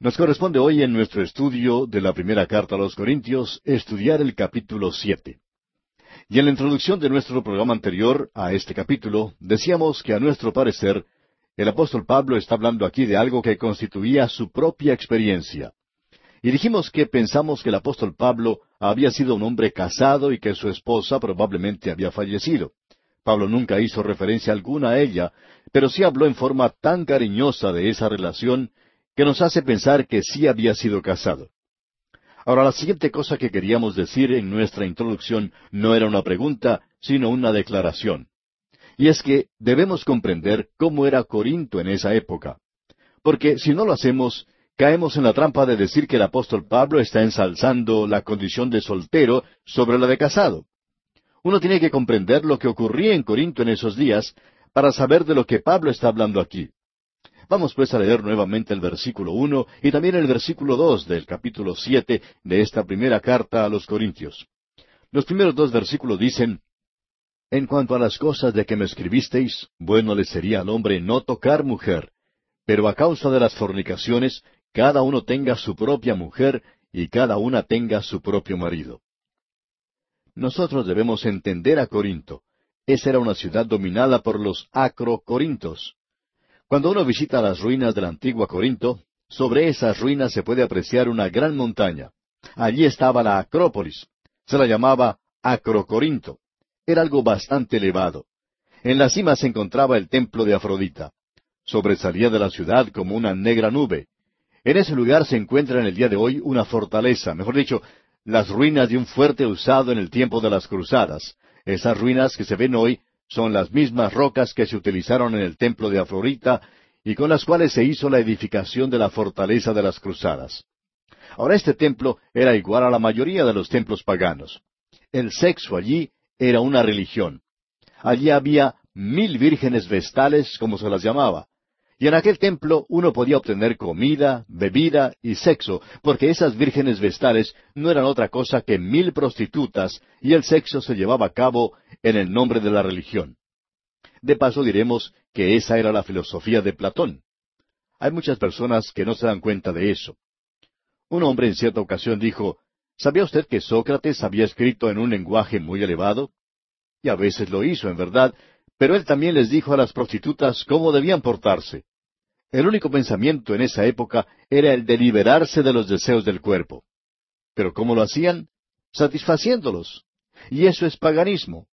Nos corresponde hoy en nuestro estudio de la primera carta a los Corintios estudiar el capítulo siete. Y en la introducción de nuestro programa anterior a este capítulo decíamos que a nuestro parecer el apóstol Pablo está hablando aquí de algo que constituía su propia experiencia. Y dijimos que pensamos que el apóstol Pablo había sido un hombre casado y que su esposa probablemente había fallecido. Pablo nunca hizo referencia alguna a ella, pero sí habló en forma tan cariñosa de esa relación que nos hace pensar que sí había sido casado. Ahora, la siguiente cosa que queríamos decir en nuestra introducción no era una pregunta, sino una declaración. Y es que debemos comprender cómo era Corinto en esa época. Porque si no lo hacemos, caemos en la trampa de decir que el apóstol Pablo está ensalzando la condición de soltero sobre la de casado. Uno tiene que comprender lo que ocurría en Corinto en esos días para saber de lo que Pablo está hablando aquí. Vamos pues a leer nuevamente el versículo uno y también el versículo dos del capítulo siete de esta primera carta a los Corintios. Los primeros dos versículos dicen En cuanto a las cosas de que me escribisteis, bueno le sería al hombre no tocar mujer, pero a causa de las fornicaciones cada uno tenga su propia mujer y cada una tenga su propio marido. Nosotros debemos entender a Corinto. Esa era una ciudad dominada por los acro-corintos. Cuando uno visita las ruinas de la antigua Corinto, sobre esas ruinas se puede apreciar una gran montaña. Allí estaba la Acrópolis. Se la llamaba Acrocorinto. Era algo bastante elevado. En la cima se encontraba el templo de Afrodita. Sobresalía de la ciudad como una negra nube. En ese lugar se encuentra en el día de hoy una fortaleza, mejor dicho, las ruinas de un fuerte usado en el tiempo de las cruzadas. Esas ruinas que se ven hoy son las mismas rocas que se utilizaron en el templo de Afrodita y con las cuales se hizo la edificación de la fortaleza de las cruzadas. Ahora este templo era igual a la mayoría de los templos paganos. El sexo allí era una religión. Allí había mil vírgenes vestales, como se las llamaba, y en aquel templo uno podía obtener comida, bebida y sexo, porque esas vírgenes vestales no eran otra cosa que mil prostitutas, y el sexo se llevaba a cabo en el nombre de la religión. De paso diremos que esa era la filosofía de Platón. Hay muchas personas que no se dan cuenta de eso. Un hombre en cierta ocasión dijo, ¿Sabía usted que Sócrates había escrito en un lenguaje muy elevado? Y a veces lo hizo, en verdad, pero él también les dijo a las prostitutas cómo debían portarse. El único pensamiento en esa época era el de liberarse de los deseos del cuerpo. Pero ¿cómo lo hacían? Satisfaciéndolos. Y eso es paganismo.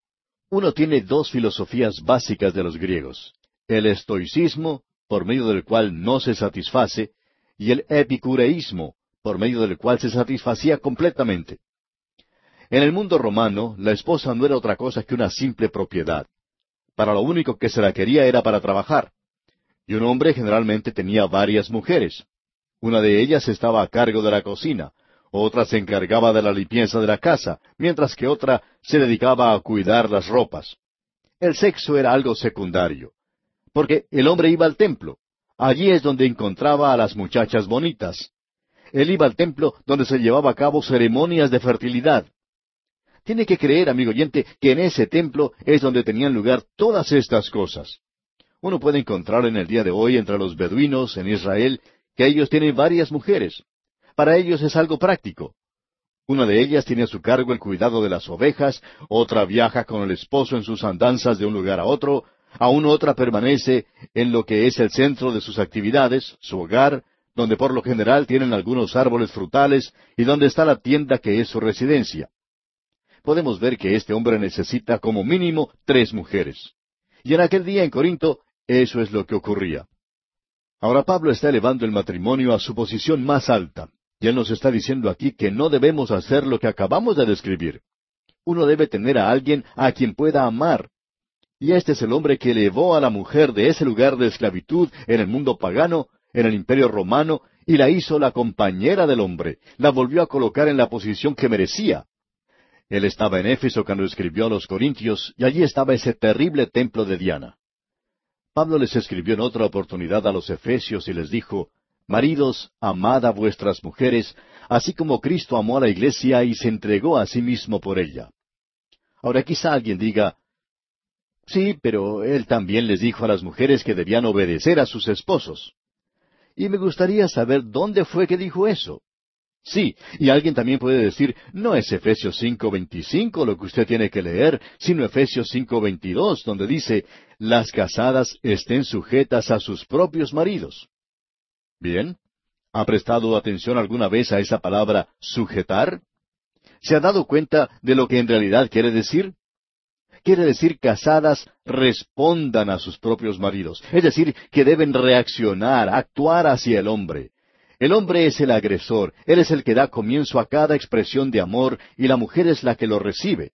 Uno tiene dos filosofías básicas de los griegos. El estoicismo, por medio del cual no se satisface, y el epicureísmo, por medio del cual se satisfacía completamente. En el mundo romano, la esposa no era otra cosa que una simple propiedad para lo único que se la quería era para trabajar. Y un hombre generalmente tenía varias mujeres. Una de ellas estaba a cargo de la cocina, otra se encargaba de la limpieza de la casa, mientras que otra se dedicaba a cuidar las ropas. El sexo era algo secundario, porque el hombre iba al templo. Allí es donde encontraba a las muchachas bonitas. Él iba al templo donde se llevaba a cabo ceremonias de fertilidad. Tiene que creer, amigo oyente, que en ese templo es donde tenían lugar todas estas cosas. Uno puede encontrar en el día de hoy entre los beduinos en Israel que ellos tienen varias mujeres. Para ellos es algo práctico. Una de ellas tiene a su cargo el cuidado de las ovejas, otra viaja con el esposo en sus andanzas de un lugar a otro, aún otra permanece en lo que es el centro de sus actividades, su hogar, donde por lo general tienen algunos árboles frutales y donde está la tienda que es su residencia podemos ver que este hombre necesita como mínimo tres mujeres. Y en aquel día en Corinto, eso es lo que ocurría. Ahora Pablo está elevando el matrimonio a su posición más alta, y él nos está diciendo aquí que no debemos hacer lo que acabamos de describir. Uno debe tener a alguien a quien pueda amar. Y este es el hombre que elevó a la mujer de ese lugar de esclavitud en el mundo pagano, en el imperio romano, y la hizo la compañera del hombre, la volvió a colocar en la posición que merecía. Él estaba en Éfeso cuando escribió a los Corintios, y allí estaba ese terrible templo de Diana. Pablo les escribió en otra oportunidad a los Efesios y les dijo, Maridos, amad a vuestras mujeres, así como Cristo amó a la iglesia y se entregó a sí mismo por ella. Ahora quizá alguien diga, Sí, pero él también les dijo a las mujeres que debían obedecer a sus esposos. Y me gustaría saber dónde fue que dijo eso. Sí, y alguien también puede decir, no es Efesios 5:25 lo que usted tiene que leer, sino Efesios 5:22, donde dice, las casadas estén sujetas a sus propios maridos. Bien, ¿ha prestado atención alguna vez a esa palabra sujetar? ¿Se ha dado cuenta de lo que en realidad quiere decir? Quiere decir casadas respondan a sus propios maridos, es decir, que deben reaccionar, actuar hacia el hombre. El hombre es el agresor, él es el que da comienzo a cada expresión de amor y la mujer es la que lo recibe.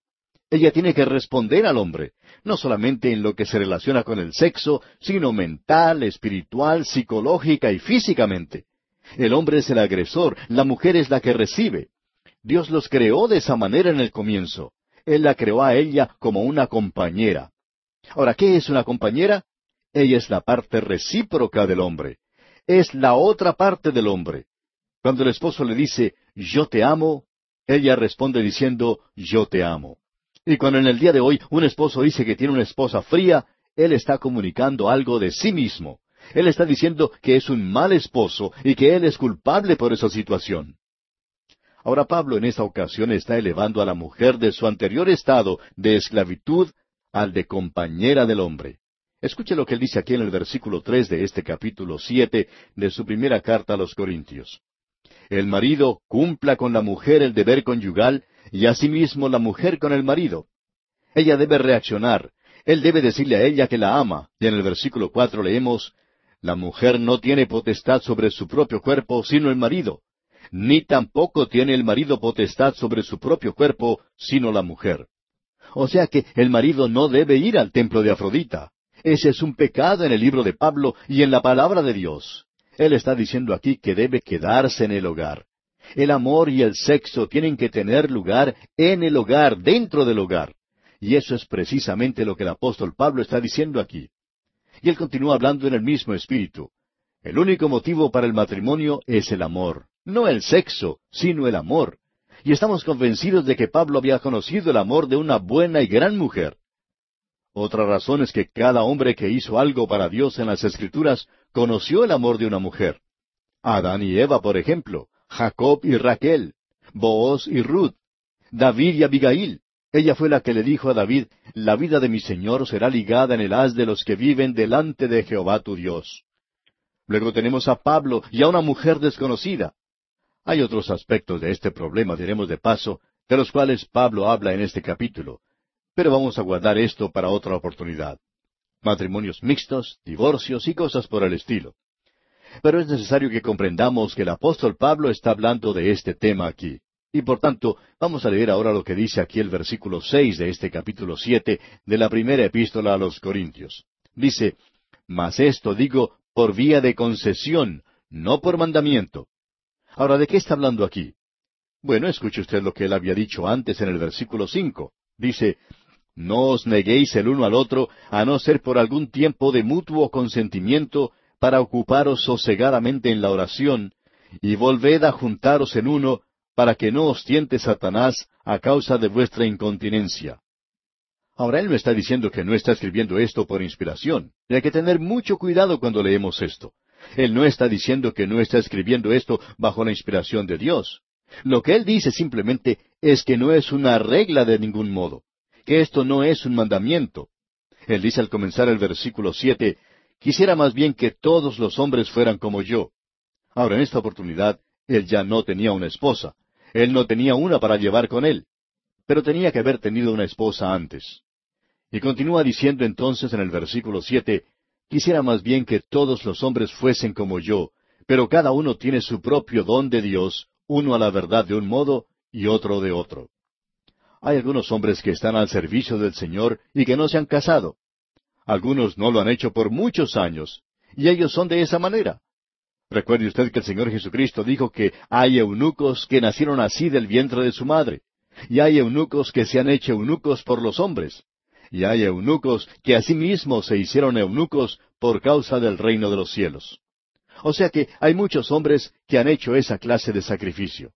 Ella tiene que responder al hombre, no solamente en lo que se relaciona con el sexo, sino mental, espiritual, psicológica y físicamente. El hombre es el agresor, la mujer es la que recibe. Dios los creó de esa manera en el comienzo. Él la creó a ella como una compañera. Ahora, ¿qué es una compañera? Ella es la parte recíproca del hombre es la otra parte del hombre. Cuando el esposo le dice, yo te amo, ella responde diciendo, yo te amo. Y cuando en el día de hoy un esposo dice que tiene una esposa fría, él está comunicando algo de sí mismo. Él está diciendo que es un mal esposo y que él es culpable por esa situación. Ahora Pablo en esta ocasión está elevando a la mujer de su anterior estado de esclavitud al de compañera del hombre. Escuche lo que él dice aquí en el versículo tres de este capítulo siete de su primera carta a los Corintios. El marido cumpla con la mujer el deber conyugal y asimismo la mujer con el marido. Ella debe reaccionar. Él debe decirle a ella que la ama. Y en el versículo cuatro leemos, La mujer no tiene potestad sobre su propio cuerpo, sino el marido. Ni tampoco tiene el marido potestad sobre su propio cuerpo, sino la mujer. O sea que el marido no debe ir al templo de Afrodita. Ese es un pecado en el libro de Pablo y en la palabra de Dios. Él está diciendo aquí que debe quedarse en el hogar. El amor y el sexo tienen que tener lugar en el hogar, dentro del hogar. Y eso es precisamente lo que el apóstol Pablo está diciendo aquí. Y él continúa hablando en el mismo espíritu. El único motivo para el matrimonio es el amor, no el sexo, sino el amor. Y estamos convencidos de que Pablo había conocido el amor de una buena y gran mujer. Otra razón es que cada hombre que hizo algo para Dios en las Escrituras conoció el amor de una mujer. Adán y Eva, por ejemplo, Jacob y Raquel, Booz y Ruth, David y Abigail. Ella fue la que le dijo a David, La vida de mi Señor será ligada en el haz de los que viven delante de Jehová tu Dios. Luego tenemos a Pablo y a una mujer desconocida. Hay otros aspectos de este problema, diremos de paso, de los cuales Pablo habla en este capítulo. Pero vamos a guardar esto para otra oportunidad. Matrimonios mixtos, divorcios y cosas por el estilo. Pero es necesario que comprendamos que el apóstol Pablo está hablando de este tema aquí. Y por tanto, vamos a leer ahora lo que dice aquí el versículo seis de este capítulo siete de la primera epístola a los Corintios. Dice, Mas esto digo por vía de concesión, no por mandamiento. Ahora, ¿de qué está hablando aquí? Bueno, escuche usted lo que él había dicho antes en el versículo cinco. Dice, no os neguéis el uno al otro, a no ser por algún tiempo de mutuo consentimiento, para ocuparos sosegadamente en la oración, y volved a juntaros en uno, para que no os tiente Satanás a causa de vuestra incontinencia. Ahora él no está diciendo que no está escribiendo esto por inspiración. Y hay que tener mucho cuidado cuando leemos esto. Él no está diciendo que no está escribiendo esto bajo la inspiración de Dios. Lo que él dice simplemente es que no es una regla de ningún modo que esto no es un mandamiento. Él dice al comenzar el versículo siete, quisiera más bien que todos los hombres fueran como yo. Ahora, en esta oportunidad, él ya no tenía una esposa. Él no tenía una para llevar con él. Pero tenía que haber tenido una esposa antes. Y continúa diciendo entonces en el versículo siete, quisiera más bien que todos los hombres fuesen como yo, pero cada uno tiene su propio don de Dios, uno a la verdad de un modo y otro de otro. Hay algunos hombres que están al servicio del Señor y que no se han casado. Algunos no lo han hecho por muchos años, y ellos son de esa manera. Recuerde usted que el Señor Jesucristo dijo que hay eunucos que nacieron así del vientre de su madre, y hay eunucos que se han hecho eunucos por los hombres, y hay eunucos que asimismo se hicieron eunucos por causa del reino de los cielos. O sea que hay muchos hombres que han hecho esa clase de sacrificio.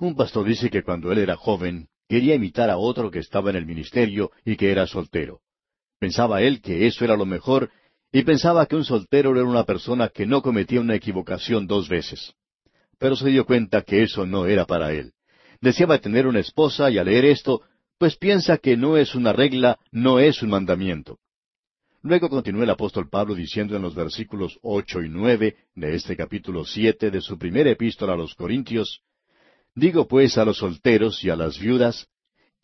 Un pastor dice que cuando él era joven, Quería imitar a otro que estaba en el ministerio y que era soltero. Pensaba él que eso era lo mejor y pensaba que un soltero era una persona que no cometía una equivocación dos veces. Pero se dio cuenta que eso no era para él. Deseaba tener una esposa y al leer esto, pues piensa que no es una regla, no es un mandamiento. Luego continúa el apóstol Pablo diciendo en los versículos ocho y nueve de este capítulo siete de su primera epístola a los Corintios, Digo pues a los solteros y a las viudas,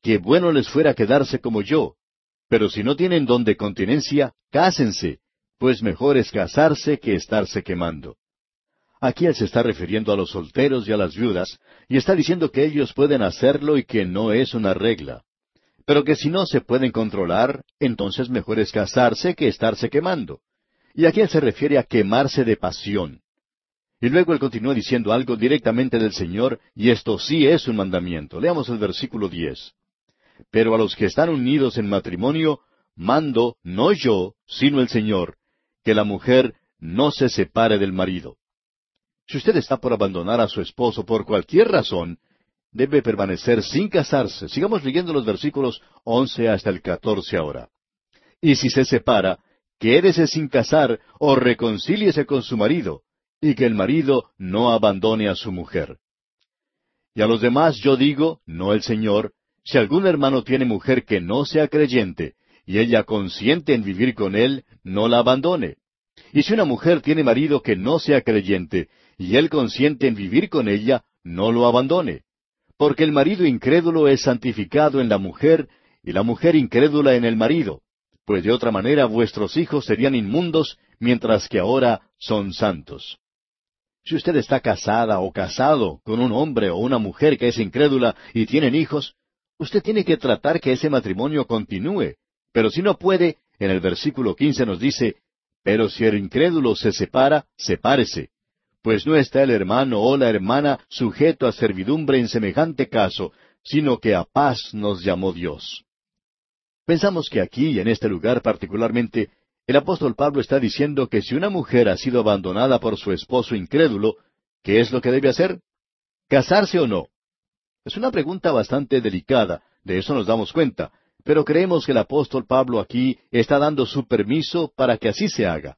que bueno les fuera quedarse como yo, pero si no tienen don de continencia, cásense, pues mejor es casarse que estarse quemando. Aquí él se está refiriendo a los solteros y a las viudas, y está diciendo que ellos pueden hacerlo y que no es una regla. Pero que si no se pueden controlar, entonces mejor es casarse que estarse quemando. Y aquí él se refiere a quemarse de pasión. Y luego él continúa diciendo algo directamente del Señor, y esto sí es un mandamiento. Leamos el versículo diez. Pero a los que están unidos en matrimonio, mando, no yo, sino el Señor, que la mujer no se separe del marido. Si usted está por abandonar a su esposo por cualquier razón, debe permanecer sin casarse. Sigamos leyendo los versículos once hasta el catorce ahora. Y si se separa, quédese sin casar o reconcíliese con su marido, y que el marido no abandone a su mujer. Y a los demás yo digo, no el Señor, si algún hermano tiene mujer que no sea creyente, y ella consiente en vivir con él, no la abandone. Y si una mujer tiene marido que no sea creyente, y él consiente en vivir con ella, no lo abandone. Porque el marido incrédulo es santificado en la mujer, y la mujer incrédula en el marido, pues de otra manera vuestros hijos serían inmundos, mientras que ahora son santos. Si usted está casada o casado con un hombre o una mujer que es incrédula y tienen hijos, usted tiene que tratar que ese matrimonio continúe. Pero si no puede, en el versículo quince nos dice, pero si el incrédulo se separa, sepárese. Pues no está el hermano o la hermana sujeto a servidumbre en semejante caso, sino que a paz nos llamó Dios. Pensamos que aquí, en este lugar particularmente, el apóstol Pablo está diciendo que si una mujer ha sido abandonada por su esposo incrédulo, ¿qué es lo que debe hacer? ¿Casarse o no? Es una pregunta bastante delicada, de eso nos damos cuenta, pero creemos que el apóstol Pablo aquí está dando su permiso para que así se haga.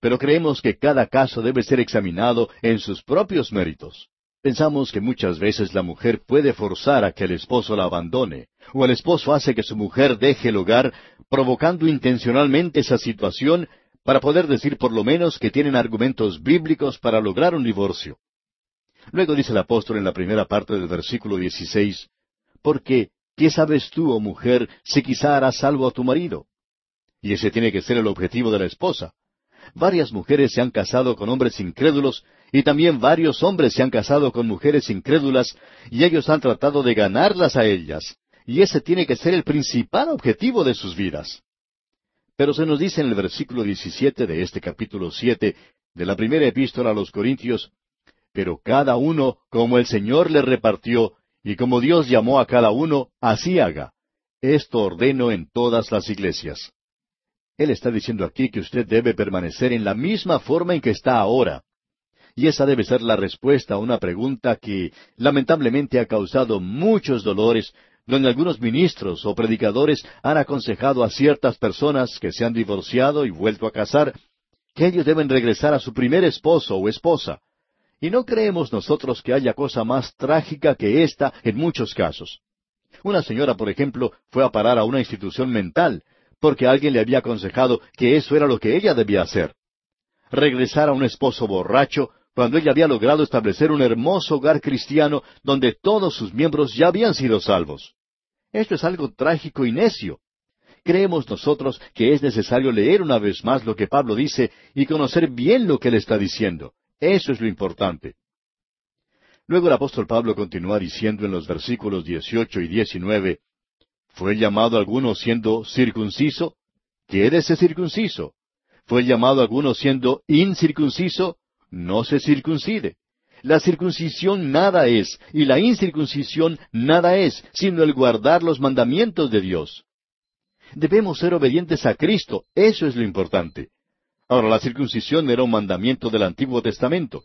Pero creemos que cada caso debe ser examinado en sus propios méritos. Pensamos que muchas veces la mujer puede forzar a que el esposo la abandone, o el esposo hace que su mujer deje el hogar, provocando intencionalmente esa situación para poder decir por lo menos que tienen argumentos bíblicos para lograr un divorcio. Luego dice el apóstol en la primera parte del versículo 16, porque, ¿qué sabes tú, oh mujer, si quizá harás salvo a tu marido? Y ese tiene que ser el objetivo de la esposa. Varias mujeres se han casado con hombres incrédulos y también varios hombres se han casado con mujeres incrédulas y ellos han tratado de ganarlas a ellas. Y ese tiene que ser el principal objetivo de sus vidas. Pero se nos dice en el versículo 17 de este capítulo 7 de la primera epístola a los Corintios, pero cada uno como el Señor le repartió y como Dios llamó a cada uno, así haga. Esto ordeno en todas las iglesias. Él está diciendo aquí que usted debe permanecer en la misma forma en que está ahora. Y esa debe ser la respuesta a una pregunta que lamentablemente ha causado muchos dolores, donde algunos ministros o predicadores han aconsejado a ciertas personas que se han divorciado y vuelto a casar, que ellos deben regresar a su primer esposo o esposa. Y no creemos nosotros que haya cosa más trágica que esta en muchos casos. Una señora, por ejemplo, fue a parar a una institución mental, porque alguien le había aconsejado que eso era lo que ella debía hacer. Regresar a un esposo borracho cuando ella había logrado establecer un hermoso hogar cristiano donde todos sus miembros ya habían sido salvos. Esto es algo trágico y necio. Creemos nosotros que es necesario leer una vez más lo que Pablo dice y conocer bien lo que él está diciendo. Eso es lo importante. Luego el apóstol Pablo continúa diciendo en los versículos 18 y 19, ¿Fue llamado alguno siendo circunciso? Quédese circunciso. ¿Fue llamado alguno siendo incircunciso? No se circuncide. La circuncisión nada es, y la incircuncisión nada es, sino el guardar los mandamientos de Dios. Debemos ser obedientes a Cristo, eso es lo importante. Ahora, la circuncisión era un mandamiento del Antiguo Testamento,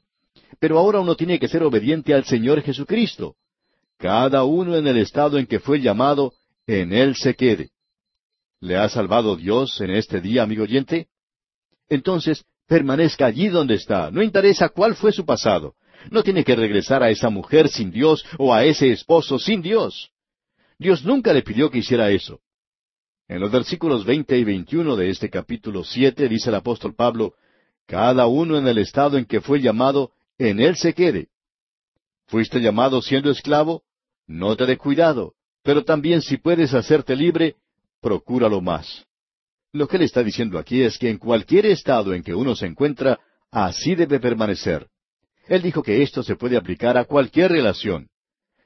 pero ahora uno tiene que ser obediente al Señor Jesucristo. Cada uno en el estado en que fue llamado en Él se quede. ¿Le ha salvado Dios en este día, amigo oyente? entonces permanezca allí donde está, no interesa cuál fue su pasado. No tiene que regresar a esa mujer sin Dios o a ese esposo sin Dios. Dios nunca le pidió que hiciera eso. En los versículos veinte y veintiuno de este capítulo siete dice el apóstol Pablo, Cada uno en el estado en que fue llamado, en él se quede. ¿Fuiste llamado siendo esclavo? No te dé cuidado, pero también si puedes hacerte libre, procúralo más. Lo que él está diciendo aquí es que en cualquier estado en que uno se encuentra, así debe permanecer. Él dijo que esto se puede aplicar a cualquier relación.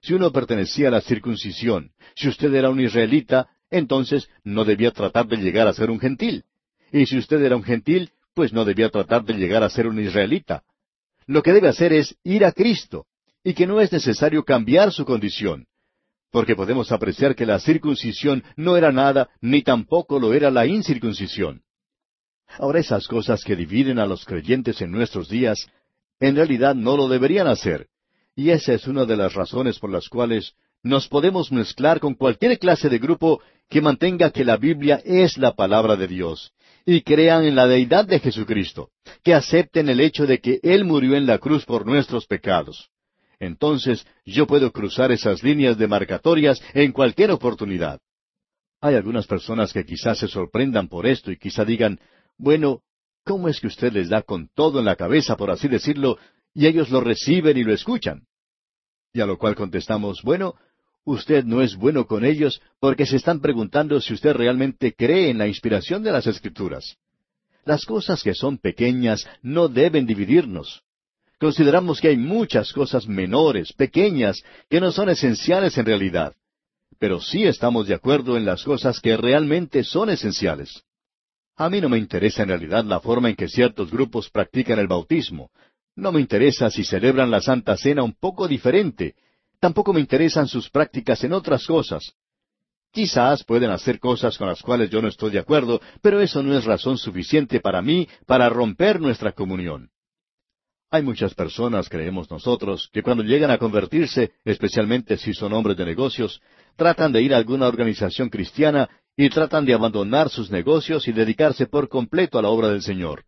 Si uno pertenecía a la circuncisión, si usted era un israelita, entonces no debía tratar de llegar a ser un gentil. Y si usted era un gentil, pues no debía tratar de llegar a ser un israelita. Lo que debe hacer es ir a Cristo, y que no es necesario cambiar su condición porque podemos apreciar que la circuncisión no era nada, ni tampoco lo era la incircuncisión. Ahora esas cosas que dividen a los creyentes en nuestros días, en realidad no lo deberían hacer, y esa es una de las razones por las cuales nos podemos mezclar con cualquier clase de grupo que mantenga que la Biblia es la palabra de Dios, y crean en la deidad de Jesucristo, que acepten el hecho de que Él murió en la cruz por nuestros pecados entonces yo puedo cruzar esas líneas demarcatorias en cualquier oportunidad. Hay algunas personas que quizás se sorprendan por esto y quizá digan, bueno, ¿cómo es que usted les da con todo en la cabeza, por así decirlo, y ellos lo reciben y lo escuchan? Y a lo cual contestamos, bueno, usted no es bueno con ellos porque se están preguntando si usted realmente cree en la inspiración de las Escrituras. Las cosas que son pequeñas no deben dividirnos. Consideramos que hay muchas cosas menores, pequeñas, que no son esenciales en realidad. Pero sí estamos de acuerdo en las cosas que realmente son esenciales. A mí no me interesa en realidad la forma en que ciertos grupos practican el bautismo. No me interesa si celebran la Santa Cena un poco diferente. Tampoco me interesan sus prácticas en otras cosas. Quizás pueden hacer cosas con las cuales yo no estoy de acuerdo, pero eso no es razón suficiente para mí para romper nuestra comunión. Hay muchas personas, creemos nosotros, que cuando llegan a convertirse, especialmente si son hombres de negocios, tratan de ir a alguna organización cristiana y tratan de abandonar sus negocios y dedicarse por completo a la obra del Señor.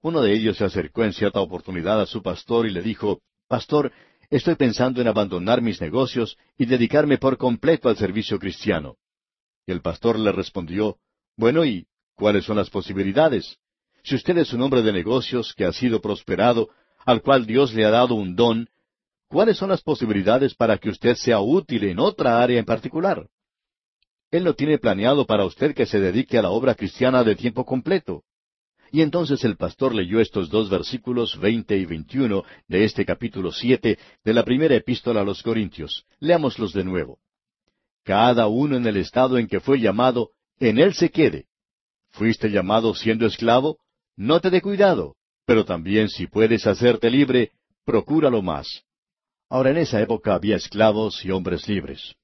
Uno de ellos se acercó en cierta oportunidad a su pastor y le dijo, Pastor, estoy pensando en abandonar mis negocios y dedicarme por completo al servicio cristiano. Y el pastor le respondió, Bueno, ¿y cuáles son las posibilidades? Si usted es un hombre de negocios que ha sido prosperado, al cual Dios le ha dado un don, ¿cuáles son las posibilidades para que usted sea útil en otra área en particular? Él no tiene planeado para usted que se dedique a la obra cristiana de tiempo completo. Y entonces el pastor leyó estos dos versículos veinte y veintiuno de este capítulo siete de la primera epístola a los Corintios. Leámoslos de nuevo. Cada uno en el estado en que fue llamado, en él se quede. ¿Fuiste llamado siendo esclavo? No te dé cuidado, pero también si puedes hacerte libre, procúralo más. Ahora en esa época había esclavos y hombres libres.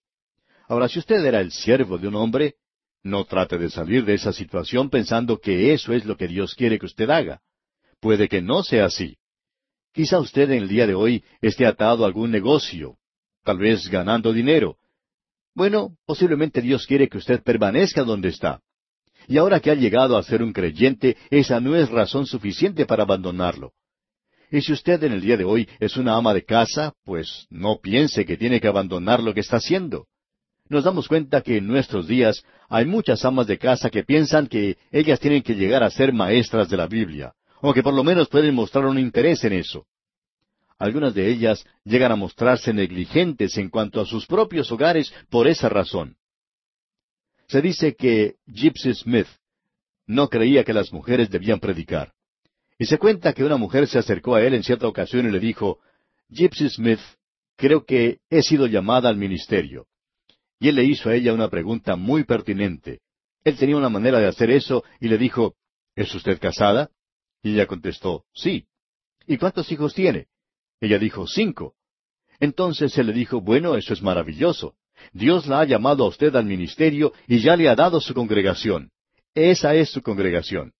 Ahora si usted era el siervo de un hombre, no trate de salir de esa situación pensando que eso es lo que Dios quiere que usted haga. Puede que no sea así. Quizá usted en el día de hoy esté atado a algún negocio, tal vez ganando dinero. Bueno, posiblemente Dios quiere que usted permanezca donde está. Y ahora que ha llegado a ser un creyente, esa no es razón suficiente para abandonarlo. Y si usted en el día de hoy es una ama de casa, pues no piense que tiene que abandonar lo que está haciendo. Nos damos cuenta que en nuestros días hay muchas amas de casa que piensan que ellas tienen que llegar a ser maestras de la Biblia, o que por lo menos pueden mostrar un interés en eso. Algunas de ellas llegan a mostrarse negligentes en cuanto a sus propios hogares por esa razón. Se dice que Gypsy Smith no creía que las mujeres debían predicar. Y se cuenta que una mujer se acercó a él en cierta ocasión y le dijo, Gypsy Smith, creo que he sido llamada al ministerio. Y él le hizo a ella una pregunta muy pertinente. Él tenía una manera de hacer eso y le dijo, ¿Es usted casada? Y ella contestó, sí. ¿Y cuántos hijos tiene? Ella dijo, cinco. Entonces él le dijo, bueno, eso es maravilloso. Dios la ha llamado a usted al ministerio y ya le ha dado su congregación. Esa es su congregación.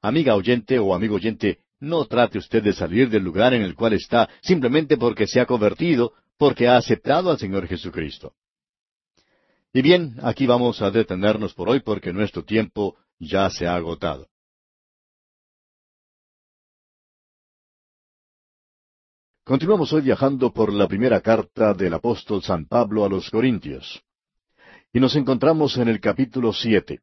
Amiga oyente o amigo oyente, no trate usted de salir del lugar en el cual está simplemente porque se ha convertido, porque ha aceptado al Señor Jesucristo. Y bien, aquí vamos a detenernos por hoy porque nuestro tiempo ya se ha agotado. Continuamos hoy viajando por la primera carta del apóstol San Pablo a los Corintios. Y nos encontramos en el capítulo siete.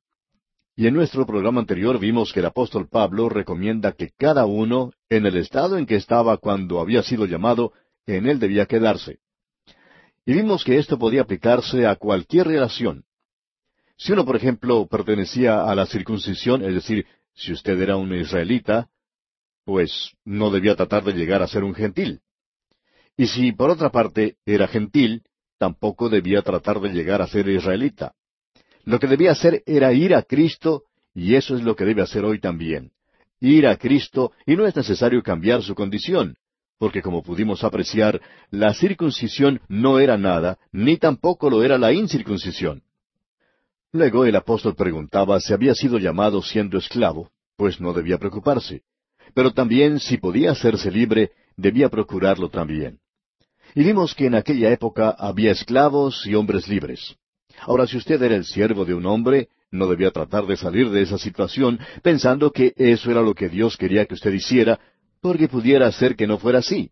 Y en nuestro programa anterior vimos que el apóstol Pablo recomienda que cada uno, en el estado en que estaba cuando había sido llamado, en él debía quedarse. Y vimos que esto podía aplicarse a cualquier relación. Si uno, por ejemplo, pertenecía a la circuncisión, es decir, si usted era un israelita, pues no debía tratar de llegar a ser un gentil. Y si, por otra parte, era gentil, tampoco debía tratar de llegar a ser israelita. Lo que debía hacer era ir a Cristo, y eso es lo que debe hacer hoy también. Ir a Cristo, y no es necesario cambiar su condición, porque como pudimos apreciar, la circuncisión no era nada, ni tampoco lo era la incircuncisión. Luego el apóstol preguntaba si había sido llamado siendo esclavo, pues no debía preocuparse. Pero también si podía hacerse libre, debía procurarlo también. Y vimos que en aquella época había esclavos y hombres libres. Ahora, si usted era el siervo de un hombre, no debía tratar de salir de esa situación pensando que eso era lo que Dios quería que usted hiciera, porque pudiera ser que no fuera así.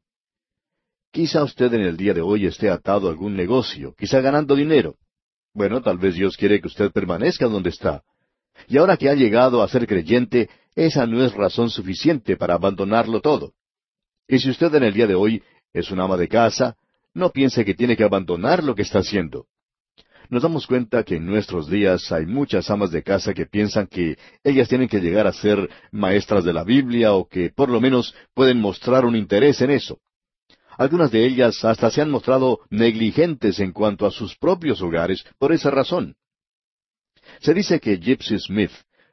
Quizá usted en el día de hoy esté atado a algún negocio, quizá ganando dinero. Bueno, tal vez Dios quiere que usted permanezca donde está. Y ahora que ha llegado a ser creyente, esa no es razón suficiente para abandonarlo todo. Y si usted en el día de hoy es un ama de casa, no piense que tiene que abandonar lo que está haciendo. Nos damos cuenta que en nuestros días hay muchas amas de casa que piensan que ellas tienen que llegar a ser maestras de la Biblia o que por lo menos pueden mostrar un interés en eso. Algunas de ellas hasta se han mostrado negligentes en cuanto a sus propios hogares por esa razón. Se dice que Gypsy Smith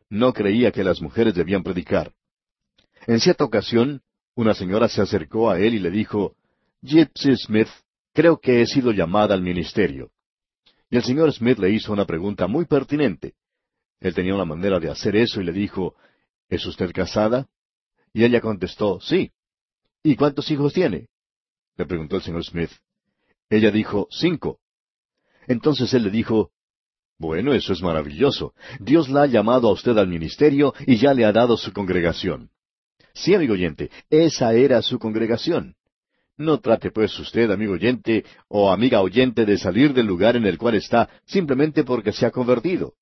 no creía que las mujeres debían predicar. En cierta ocasión, una señora se acercó a él y le dijo, Gypsy Smith, creo que he sido llamada al ministerio. Y el señor Smith le hizo una pregunta muy pertinente. Él tenía una manera de hacer eso y le dijo, ¿Es usted casada? Y ella contestó, sí. ¿Y cuántos hijos tiene? Le preguntó el señor Smith. Ella dijo, cinco. Entonces él le dijo, bueno, eso es maravilloso. Dios la ha llamado a usted al ministerio y ya le ha dado su congregación. Sí, amigo oyente, esa era su congregación. No trate pues usted, amigo oyente o amiga oyente, de salir del lugar en el cual está simplemente porque se ha convertido.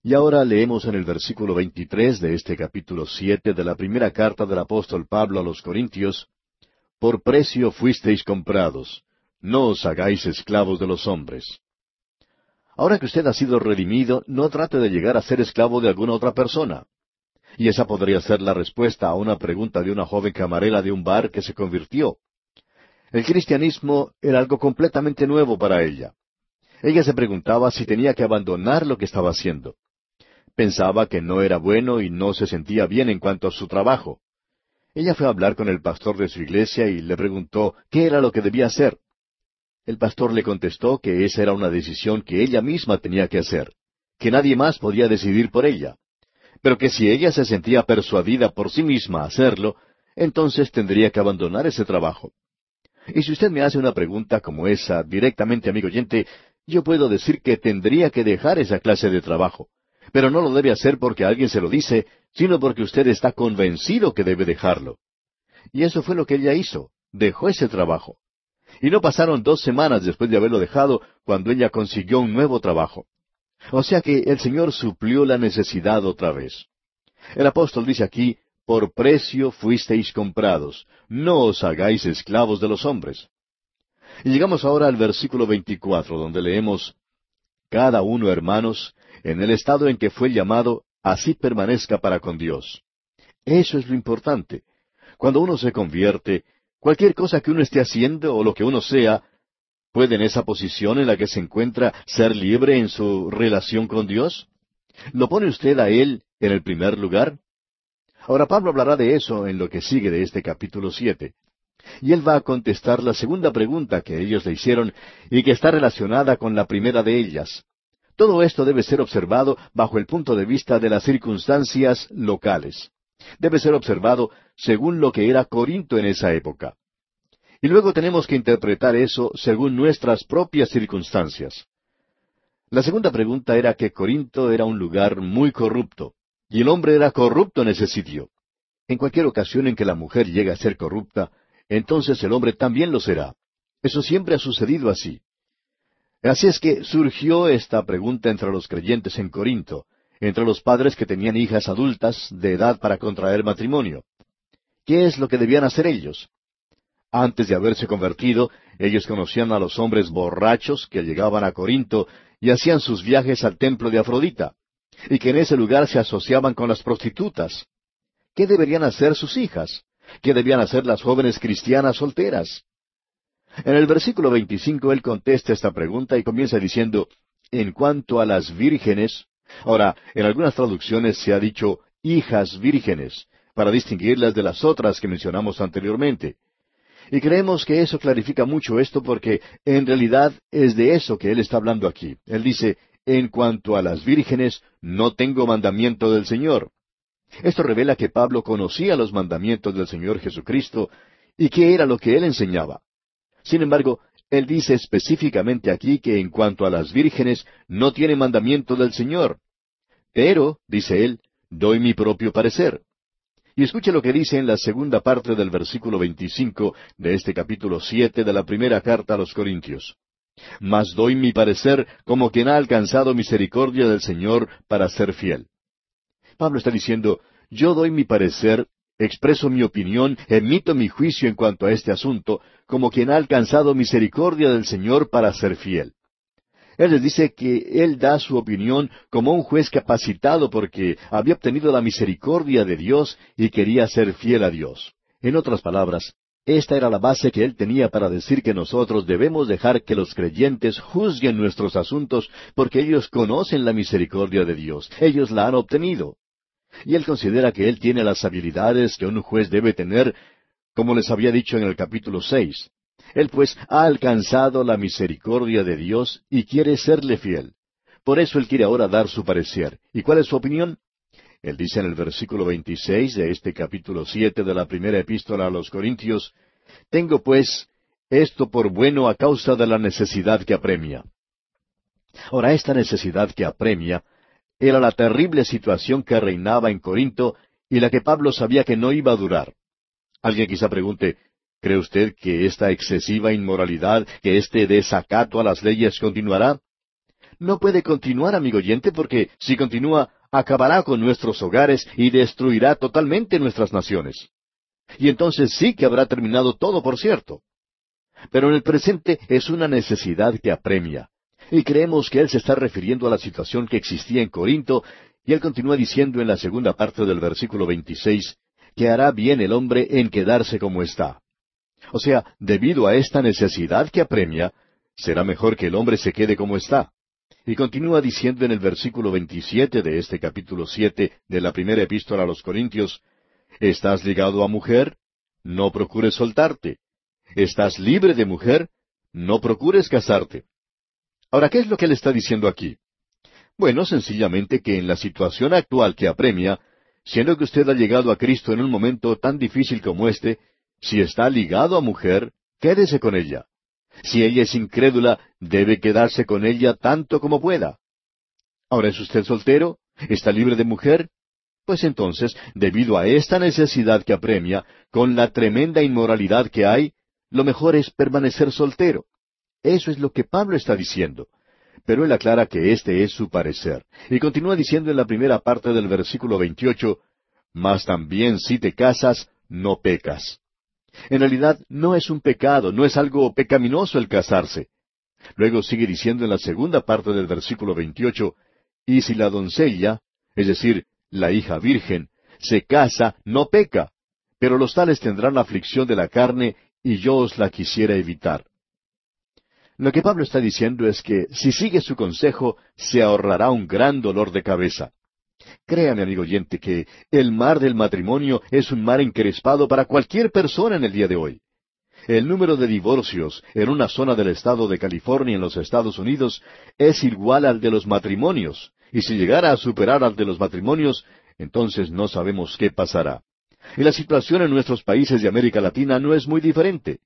Y ahora leemos en el versículo 23 de este capítulo siete de la primera carta del apóstol Pablo a los Corintios, Por precio fuisteis comprados, no os hagáis esclavos de los hombres. Ahora que usted ha sido redimido, no trate de llegar a ser esclavo de alguna otra persona. Y esa podría ser la respuesta a una pregunta de una joven camarera de un bar que se convirtió. El cristianismo era algo completamente nuevo para ella. Ella se preguntaba si tenía que abandonar lo que estaba haciendo. Pensaba que no era bueno y no se sentía bien en cuanto a su trabajo. Ella fue a hablar con el pastor de su iglesia y le preguntó qué era lo que debía hacer. El pastor le contestó que esa era una decisión que ella misma tenía que hacer, que nadie más podía decidir por ella, pero que si ella se sentía persuadida por sí misma a hacerlo, entonces tendría que abandonar ese trabajo. Y si usted me hace una pregunta como esa directamente, amigo oyente, yo puedo decir que tendría que dejar esa clase de trabajo. Pero no lo debe hacer porque alguien se lo dice, sino porque usted está convencido que debe dejarlo. Y eso fue lo que ella hizo. Dejó ese trabajo. Y no pasaron dos semanas después de haberlo dejado cuando ella consiguió un nuevo trabajo. O sea que el Señor suplió la necesidad otra vez. El apóstol dice aquí, por precio fuisteis comprados, no os hagáis esclavos de los hombres. Y llegamos ahora al versículo 24, donde leemos, Cada uno, hermanos, en el estado en que fue llamado, así permanezca para con Dios. Eso es lo importante. Cuando uno se convierte, cualquier cosa que uno esté haciendo o lo que uno sea, ¿puede en esa posición en la que se encuentra ser libre en su relación con Dios? ¿Lo pone usted a Él en el primer lugar? Ahora Pablo hablará de eso en lo que sigue de este capítulo siete. Y él va a contestar la segunda pregunta que ellos le hicieron y que está relacionada con la primera de ellas. Todo esto debe ser observado bajo el punto de vista de las circunstancias locales. Debe ser observado según lo que era Corinto en esa época. Y luego tenemos que interpretar eso según nuestras propias circunstancias. La segunda pregunta era que Corinto era un lugar muy corrupto. Y el hombre era corrupto en ese sitio. En cualquier ocasión en que la mujer llega a ser corrupta, entonces el hombre también lo será. Eso siempre ha sucedido así. Así es que surgió esta pregunta entre los creyentes en Corinto, entre los padres que tenían hijas adultas de edad para contraer matrimonio. ¿Qué es lo que debían hacer ellos? Antes de haberse convertido, ellos conocían a los hombres borrachos que llegaban a Corinto y hacían sus viajes al templo de Afrodita, y que en ese lugar se asociaban con las prostitutas. ¿Qué deberían hacer sus hijas? ¿Qué debían hacer las jóvenes cristianas solteras? En el versículo 25 él contesta esta pregunta y comienza diciendo, en cuanto a las vírgenes, ahora, en algunas traducciones se ha dicho hijas vírgenes, para distinguirlas de las otras que mencionamos anteriormente. Y creemos que eso clarifica mucho esto porque en realidad es de eso que él está hablando aquí. Él dice, en cuanto a las vírgenes, no tengo mandamiento del Señor. Esto revela que Pablo conocía los mandamientos del Señor Jesucristo y qué era lo que él enseñaba. Sin embargo, él dice específicamente aquí que en cuanto a las vírgenes no tiene mandamiento del Señor. Pero, dice él, doy mi propio parecer. Y escuche lo que dice en la segunda parte del versículo 25 de este capítulo siete de la primera carta a los Corintios. Mas doy mi parecer como quien ha alcanzado misericordia del Señor para ser fiel. Pablo está diciendo, yo doy mi parecer Expreso mi opinión, emito mi juicio en cuanto a este asunto, como quien ha alcanzado misericordia del Señor para ser fiel. Él les dice que Él da su opinión como un juez capacitado porque había obtenido la misericordia de Dios y quería ser fiel a Dios. En otras palabras, esta era la base que Él tenía para decir que nosotros debemos dejar que los creyentes juzguen nuestros asuntos porque ellos conocen la misericordia de Dios, ellos la han obtenido y él considera que él tiene las habilidades que un juez debe tener, como les había dicho en el capítulo seis. Él pues ha alcanzado la misericordia de Dios y quiere serle fiel. Por eso él quiere ahora dar su parecer. ¿Y cuál es su opinión? Él dice en el versículo 26 de este capítulo siete de la primera epístola a los Corintios, Tengo pues esto por bueno a causa de la necesidad que apremia. Ahora, esta necesidad que apremia era la terrible situación que reinaba en Corinto y la que Pablo sabía que no iba a durar. Alguien quizá pregunte, ¿cree usted que esta excesiva inmoralidad, que este desacato a las leyes continuará? No puede continuar, amigo oyente, porque si continúa, acabará con nuestros hogares y destruirá totalmente nuestras naciones. Y entonces sí que habrá terminado todo, por cierto. Pero en el presente es una necesidad que apremia. Y creemos que él se está refiriendo a la situación que existía en Corinto, y él continúa diciendo en la segunda parte del versículo 26, que hará bien el hombre en quedarse como está. O sea, debido a esta necesidad que apremia, será mejor que el hombre se quede como está. Y continúa diciendo en el versículo 27 de este capítulo 7 de la primera epístola a los Corintios, ¿Estás ligado a mujer? No procures soltarte. ¿Estás libre de mujer? No procures casarte. Ahora, ¿qué es lo que él está diciendo aquí? Bueno, sencillamente que en la situación actual que apremia, siendo que usted ha llegado a Cristo en un momento tan difícil como este, si está ligado a mujer, quédese con ella. Si ella es incrédula, debe quedarse con ella tanto como pueda. Ahora, ¿es usted soltero? ¿Está libre de mujer? Pues entonces, debido a esta necesidad que apremia, con la tremenda inmoralidad que hay, lo mejor es permanecer soltero. Eso es lo que Pablo está diciendo. Pero él aclara que este es su parecer. Y continúa diciendo en la primera parte del versículo 28, Mas también si te casas, no pecas. En realidad no es un pecado, no es algo pecaminoso el casarse. Luego sigue diciendo en la segunda parte del versículo 28, Y si la doncella, es decir, la hija virgen, se casa, no peca, pero los tales tendrán la aflicción de la carne, y yo os la quisiera evitar. Lo que Pablo está diciendo es que si sigue su consejo, se ahorrará un gran dolor de cabeza. Créame, amigo oyente, que el mar del matrimonio es un mar encrespado para cualquier persona en el día de hoy. El número de divorcios en una zona del estado de California en los Estados Unidos es igual al de los matrimonios, y si llegara a superar al de los matrimonios, entonces no sabemos qué pasará. Y la situación en nuestros países de América Latina no es muy diferente.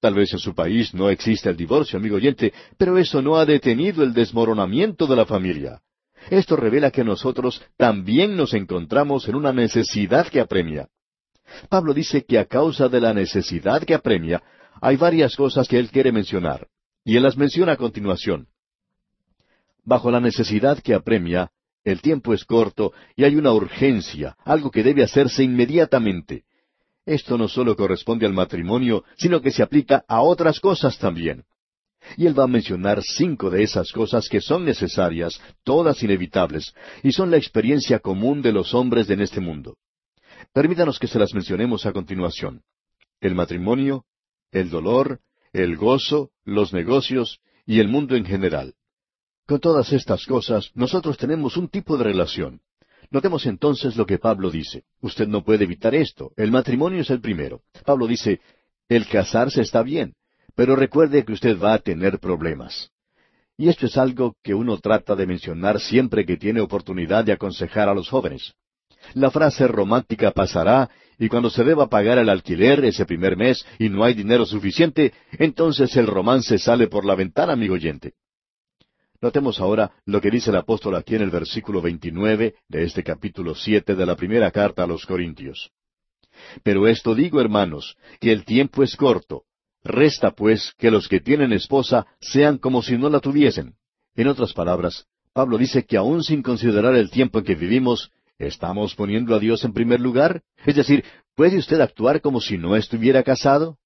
Tal vez en su país no existe el divorcio, amigo oyente, pero eso no ha detenido el desmoronamiento de la familia. Esto revela que nosotros también nos encontramos en una necesidad que apremia. Pablo dice que a causa de la necesidad que apremia, hay varias cosas que él quiere mencionar, y él las menciona a continuación. Bajo la necesidad que apremia, el tiempo es corto y hay una urgencia, algo que debe hacerse inmediatamente. Esto no solo corresponde al matrimonio, sino que se aplica a otras cosas también. Y él va a mencionar cinco de esas cosas que son necesarias, todas inevitables, y son la experiencia común de los hombres en este mundo. Permítanos que se las mencionemos a continuación. El matrimonio, el dolor, el gozo, los negocios y el mundo en general. Con todas estas cosas, nosotros tenemos un tipo de relación. Notemos entonces lo que Pablo dice. Usted no puede evitar esto. El matrimonio es el primero. Pablo dice, el casarse está bien, pero recuerde que usted va a tener problemas. Y esto es algo que uno trata de mencionar siempre que tiene oportunidad de aconsejar a los jóvenes. La frase romántica pasará y cuando se deba pagar el alquiler ese primer mes y no hay dinero suficiente, entonces el romance sale por la ventana, amigo oyente. Notemos ahora lo que dice el apóstol aquí en el versículo 29 de este capítulo 7 de la primera carta a los Corintios. Pero esto digo, hermanos, que el tiempo es corto. Resta, pues, que los que tienen esposa sean como si no la tuviesen. En otras palabras, Pablo dice que aun sin considerar el tiempo en que vivimos, ¿estamos poniendo a Dios en primer lugar? Es decir, ¿puede usted actuar como si no estuviera casado?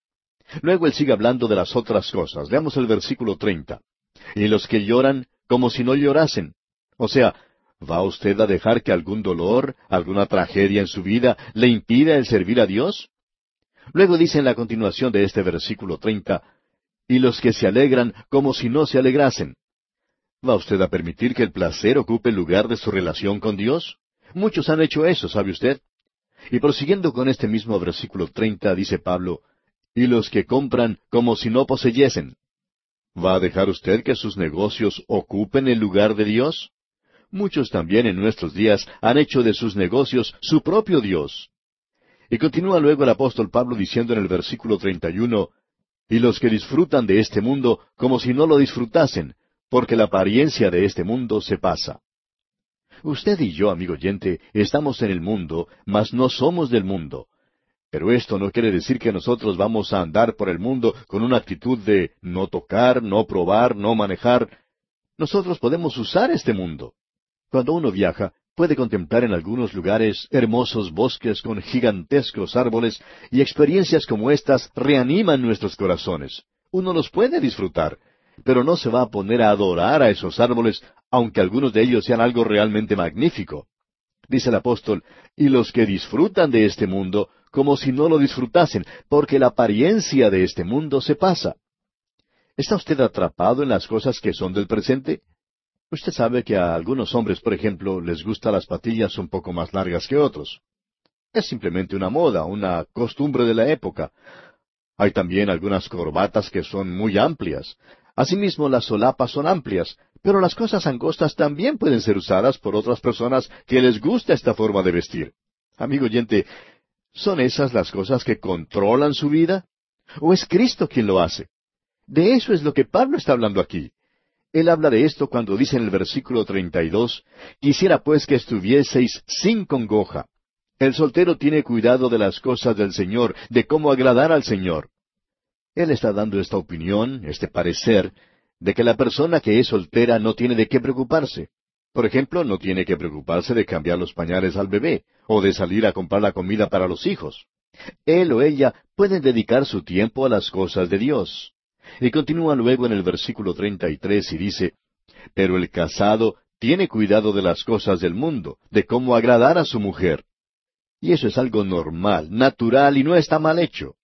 Luego él sigue hablando de las otras cosas. Veamos el versículo 30 y los que lloran como si no llorasen. O sea, ¿va usted a dejar que algún dolor, alguna tragedia en su vida le impida el servir a Dios? Luego dice en la continuación de este versículo treinta, y los que se alegran como si no se alegrasen. ¿Va usted a permitir que el placer ocupe el lugar de su relación con Dios? Muchos han hecho eso, ¿sabe usted? Y prosiguiendo con este mismo versículo treinta, dice Pablo, y los que compran como si no poseyesen. ¿Va a dejar usted que sus negocios ocupen el lugar de Dios? Muchos también en nuestros días han hecho de sus negocios su propio Dios. Y continúa luego el apóstol Pablo diciendo en el versículo 31, y los que disfrutan de este mundo como si no lo disfrutasen, porque la apariencia de este mundo se pasa. Usted y yo, amigo oyente, estamos en el mundo, mas no somos del mundo. Pero esto no quiere decir que nosotros vamos a andar por el mundo con una actitud de no tocar, no probar, no manejar. Nosotros podemos usar este mundo. Cuando uno viaja, puede contemplar en algunos lugares hermosos bosques con gigantescos árboles y experiencias como estas reaniman nuestros corazones. Uno los puede disfrutar, pero no se va a poner a adorar a esos árboles, aunque algunos de ellos sean algo realmente magnífico. Dice el apóstol, y los que disfrutan de este mundo como si no lo disfrutasen, porque la apariencia de este mundo se pasa. ¿Está usted atrapado en las cosas que son del presente? Usted sabe que a algunos hombres, por ejemplo, les gustan las patillas un poco más largas que otros. Es simplemente una moda, una costumbre de la época. Hay también algunas corbatas que son muy amplias. Asimismo, las solapas son amplias, pero las cosas angostas también pueden ser usadas por otras personas que les gusta esta forma de vestir. Amigo oyente, ¿Son esas las cosas que controlan su vida? ¿O es Cristo quien lo hace? De eso es lo que Pablo está hablando aquí. Él habla de esto cuando dice en el versículo 32, Quisiera pues que estuvieseis sin congoja. El soltero tiene cuidado de las cosas del Señor, de cómo agradar al Señor. Él está dando esta opinión, este parecer, de que la persona que es soltera no tiene de qué preocuparse. Por ejemplo, no tiene que preocuparse de cambiar los pañales al bebé o de salir a comprar la comida para los hijos. Él o ella pueden dedicar su tiempo a las cosas de Dios. Y continúa luego en el versículo 33 y dice, Pero el casado tiene cuidado de las cosas del mundo, de cómo agradar a su mujer. Y eso es algo normal, natural y no está mal hecho.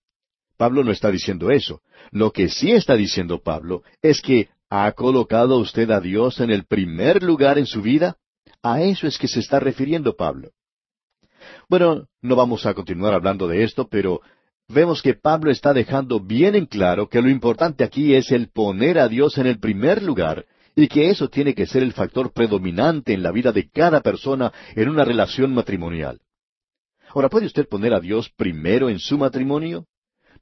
Pablo no está diciendo eso. Lo que sí está diciendo Pablo es que ¿Ha colocado usted a Dios en el primer lugar en su vida? A eso es que se está refiriendo Pablo. Bueno, no vamos a continuar hablando de esto, pero vemos que Pablo está dejando bien en claro que lo importante aquí es el poner a Dios en el primer lugar y que eso tiene que ser el factor predominante en la vida de cada persona en una relación matrimonial. Ahora, ¿puede usted poner a Dios primero en su matrimonio?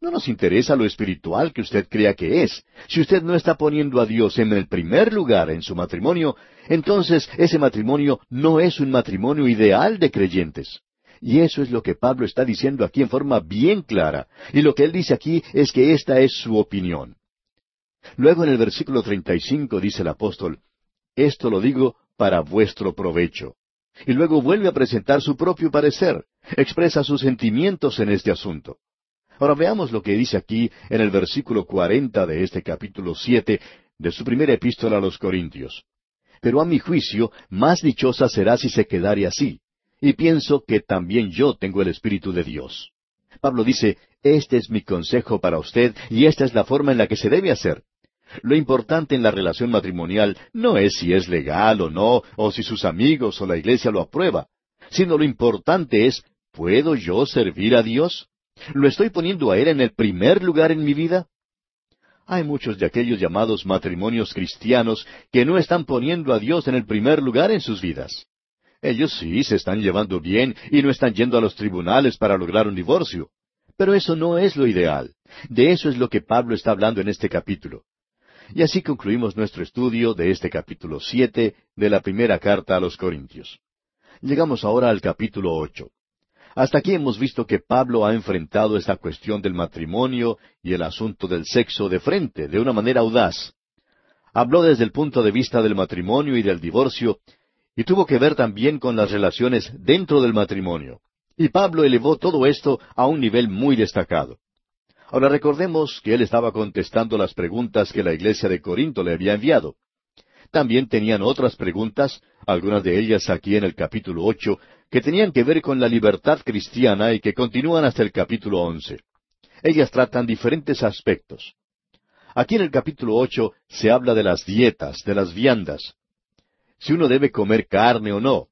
No nos interesa lo espiritual que usted crea que es. Si usted no está poniendo a Dios en el primer lugar en su matrimonio, entonces ese matrimonio no es un matrimonio ideal de creyentes. Y eso es lo que Pablo está diciendo aquí en forma bien clara. Y lo que él dice aquí es que esta es su opinión. Luego en el versículo 35 dice el apóstol, Esto lo digo para vuestro provecho. Y luego vuelve a presentar su propio parecer, expresa sus sentimientos en este asunto. Ahora veamos lo que dice aquí en el versículo cuarenta de este capítulo siete de su primera epístola a los Corintios. Pero a mi juicio, más dichosa será si se quedare así. Y pienso que también yo tengo el Espíritu de Dios. Pablo dice, Este es mi consejo para usted y esta es la forma en la que se debe hacer. Lo importante en la relación matrimonial no es si es legal o no, o si sus amigos o la iglesia lo aprueba, sino lo importante es, ¿puedo yo servir a Dios? ¿Lo estoy poniendo a Él en el primer lugar en mi vida? Hay muchos de aquellos llamados matrimonios cristianos que no están poniendo a Dios en el primer lugar en sus vidas. Ellos sí se están llevando bien y no están yendo a los tribunales para lograr un divorcio. Pero eso no es lo ideal. De eso es lo que Pablo está hablando en este capítulo. Y así concluimos nuestro estudio de este capítulo siete de la primera carta a los Corintios. Llegamos ahora al capítulo ocho. Hasta aquí hemos visto que Pablo ha enfrentado esta cuestión del matrimonio y el asunto del sexo de frente, de una manera audaz. Habló desde el punto de vista del matrimonio y del divorcio, y tuvo que ver también con las relaciones dentro del matrimonio. Y Pablo elevó todo esto a un nivel muy destacado. Ahora recordemos que él estaba contestando las preguntas que la iglesia de Corinto le había enviado. También tenían otras preguntas, algunas de ellas aquí en el capítulo ocho, que tenían que ver con la libertad cristiana y que continúan hasta el capítulo once. Ellas tratan diferentes aspectos. Aquí en el capítulo ocho se habla de las dietas, de las viandas, si uno debe comer carne o no,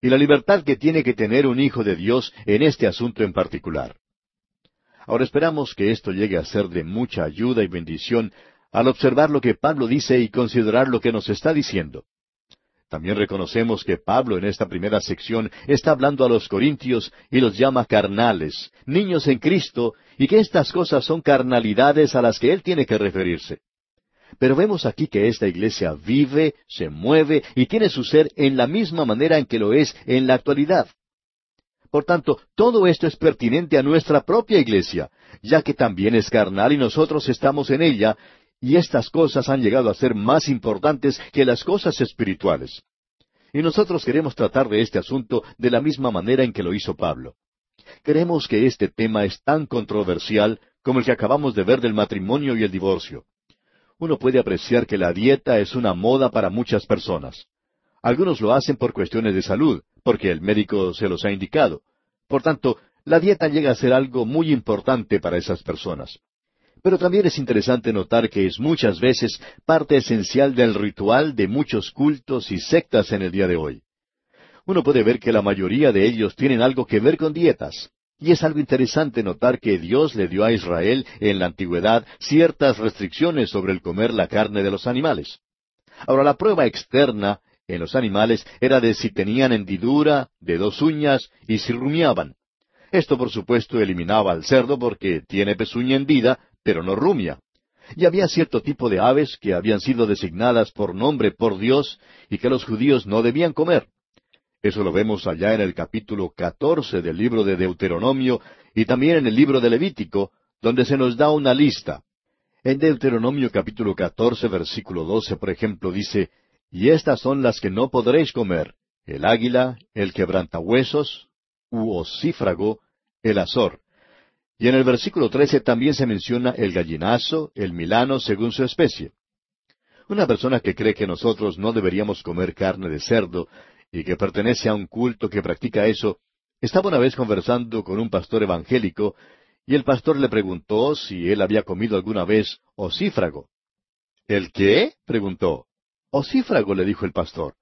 y la libertad que tiene que tener un hijo de Dios en este asunto en particular. Ahora esperamos que esto llegue a ser de mucha ayuda y bendición al observar lo que Pablo dice y considerar lo que nos está diciendo. También reconocemos que Pablo en esta primera sección está hablando a los corintios y los llama carnales, niños en Cristo, y que estas cosas son carnalidades a las que él tiene que referirse. Pero vemos aquí que esta iglesia vive, se mueve y tiene su ser en la misma manera en que lo es en la actualidad. Por tanto, todo esto es pertinente a nuestra propia iglesia, ya que también es carnal y nosotros estamos en ella, y estas cosas han llegado a ser más importantes que las cosas espirituales. Y nosotros queremos tratar de este asunto de la misma manera en que lo hizo Pablo. Creemos que este tema es tan controversial como el que acabamos de ver del matrimonio y el divorcio. Uno puede apreciar que la dieta es una moda para muchas personas. Algunos lo hacen por cuestiones de salud, porque el médico se los ha indicado. Por tanto, la dieta llega a ser algo muy importante para esas personas. Pero también es interesante notar que es muchas veces parte esencial del ritual de muchos cultos y sectas en el día de hoy. Uno puede ver que la mayoría de ellos tienen algo que ver con dietas. Y es algo interesante notar que Dios le dio a Israel en la antigüedad ciertas restricciones sobre el comer la carne de los animales. Ahora, la prueba externa en los animales era de si tenían hendidura, de dos uñas y si rumiaban. Esto por supuesto eliminaba al cerdo porque tiene pezuña hendida, pero no rumia. Y había cierto tipo de aves que habían sido designadas por nombre por Dios y que los judíos no debían comer. Eso lo vemos allá en el capítulo catorce del libro de Deuteronomio y también en el libro de Levítico, donde se nos da una lista. En Deuteronomio capítulo catorce versículo doce, por ejemplo, dice, y estas son las que no podréis comer, el águila, el quebrantahuesos, u osífrago, el azor. Y en el versículo trece también se menciona el gallinazo, el milano, según su especie. Una persona que cree que nosotros no deberíamos comer carne de cerdo y que pertenece a un culto que practica eso, estaba una vez conversando con un pastor evangélico y el pastor le preguntó si él había comido alguna vez osífrago. ¿El qué? preguntó. Ocífrago, le dijo el pastor.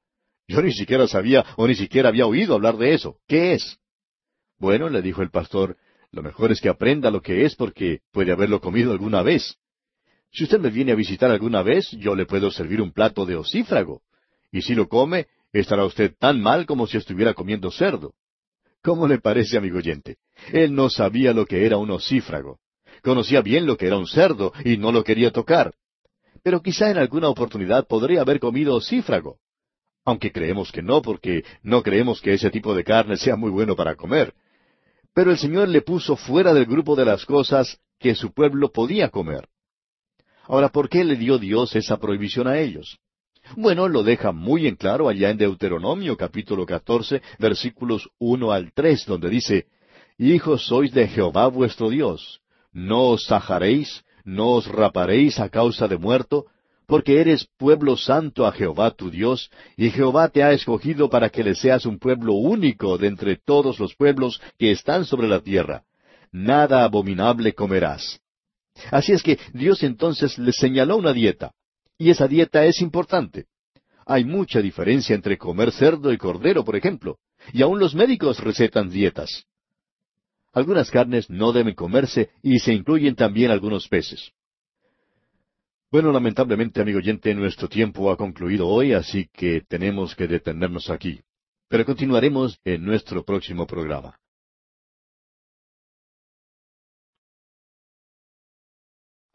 Yo ni siquiera sabía o ni siquiera había oído hablar de eso. ¿Qué es? Bueno, le dijo el pastor, lo mejor es que aprenda lo que es porque puede haberlo comido alguna vez. Si usted me viene a visitar alguna vez, yo le puedo servir un plato de ocífrago. Y si lo come, estará usted tan mal como si estuviera comiendo cerdo. ¿Cómo le parece, amigo oyente? Él no sabía lo que era un ocífrago. Conocía bien lo que era un cerdo y no lo quería tocar pero quizá en alguna oportunidad podría haber comido cífrago. Aunque creemos que no, porque no creemos que ese tipo de carne sea muy bueno para comer. Pero el Señor le puso fuera del grupo de las cosas que su pueblo podía comer. Ahora, ¿por qué le dio Dios esa prohibición a ellos? Bueno, lo deja muy en claro allá en Deuteronomio capítulo catorce, versículos uno al tres, donde dice, Hijos sois de Jehová vuestro Dios, no os sajaréis, no os raparéis a causa de muerto, porque eres pueblo santo a Jehová tu Dios, y Jehová te ha escogido para que le seas un pueblo único de entre todos los pueblos que están sobre la tierra. Nada abominable comerás. Así es que Dios entonces les señaló una dieta. Y esa dieta es importante. Hay mucha diferencia entre comer cerdo y cordero, por ejemplo, y aun los médicos recetan dietas. Algunas carnes no deben comerse y se incluyen también algunos peces. Bueno, lamentablemente, amigo oyente, nuestro tiempo ha concluido hoy, así que tenemos que detenernos aquí. Pero continuaremos en nuestro próximo programa.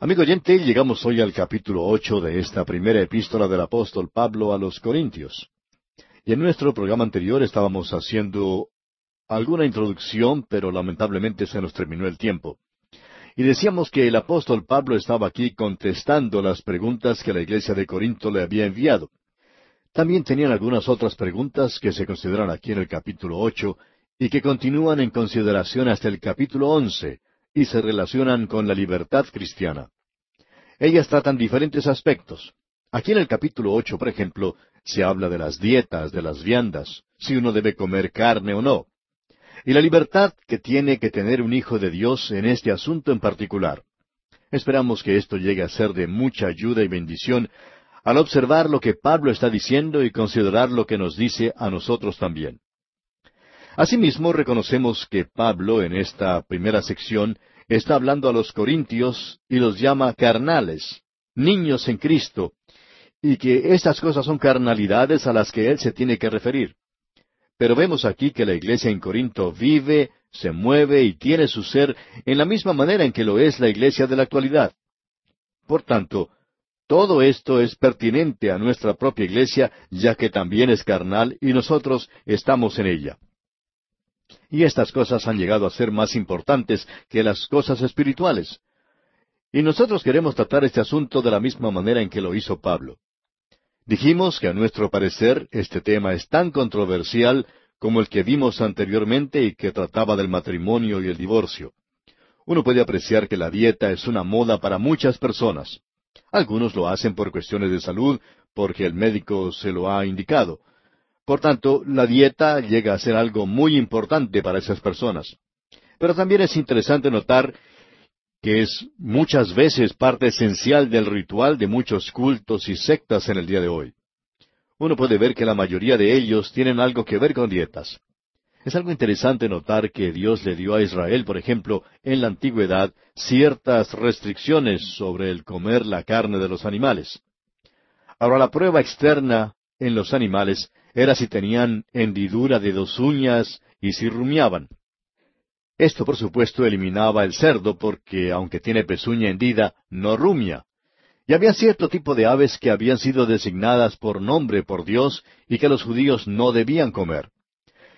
Amigo oyente, llegamos hoy al capítulo ocho de esta primera epístola del apóstol Pablo a los Corintios. Y en nuestro programa anterior estábamos haciendo alguna introducción, pero lamentablemente se nos terminó el tiempo. Y decíamos que el apóstol Pablo estaba aquí contestando las preguntas que la iglesia de Corinto le había enviado. También tenían algunas otras preguntas que se consideran aquí en el capítulo ocho y que continúan en consideración hasta el capítulo once, y se relacionan con la libertad cristiana. Ellas tratan diferentes aspectos. Aquí en el capítulo ocho, por ejemplo, se habla de las dietas, de las viandas, si uno debe comer carne o no, y la libertad que tiene que tener un hijo de Dios en este asunto en particular. Esperamos que esto llegue a ser de mucha ayuda y bendición al observar lo que Pablo está diciendo y considerar lo que nos dice a nosotros también. Asimismo, reconocemos que Pablo en esta primera sección está hablando a los corintios y los llama carnales, niños en Cristo, y que estas cosas son carnalidades a las que él se tiene que referir. Pero vemos aquí que la iglesia en Corinto vive, se mueve y tiene su ser en la misma manera en que lo es la iglesia de la actualidad. Por tanto, todo esto es pertinente a nuestra propia iglesia, ya que también es carnal y nosotros estamos en ella. Y estas cosas han llegado a ser más importantes que las cosas espirituales. Y nosotros queremos tratar este asunto de la misma manera en que lo hizo Pablo. Dijimos que a nuestro parecer este tema es tan controversial como el que vimos anteriormente y que trataba del matrimonio y el divorcio. Uno puede apreciar que la dieta es una moda para muchas personas. Algunos lo hacen por cuestiones de salud, porque el médico se lo ha indicado. Por tanto, la dieta llega a ser algo muy importante para esas personas. Pero también es interesante notar que es muchas veces parte esencial del ritual de muchos cultos y sectas en el día de hoy. Uno puede ver que la mayoría de ellos tienen algo que ver con dietas. Es algo interesante notar que Dios le dio a Israel, por ejemplo, en la antigüedad, ciertas restricciones sobre el comer la carne de los animales. Ahora, la prueba externa en los animales era si tenían hendidura de dos uñas y si rumiaban. Esto, por supuesto, eliminaba el cerdo porque, aunque tiene pezuña hendida, no rumia. Y había cierto tipo de aves que habían sido designadas por nombre por Dios y que los judíos no debían comer.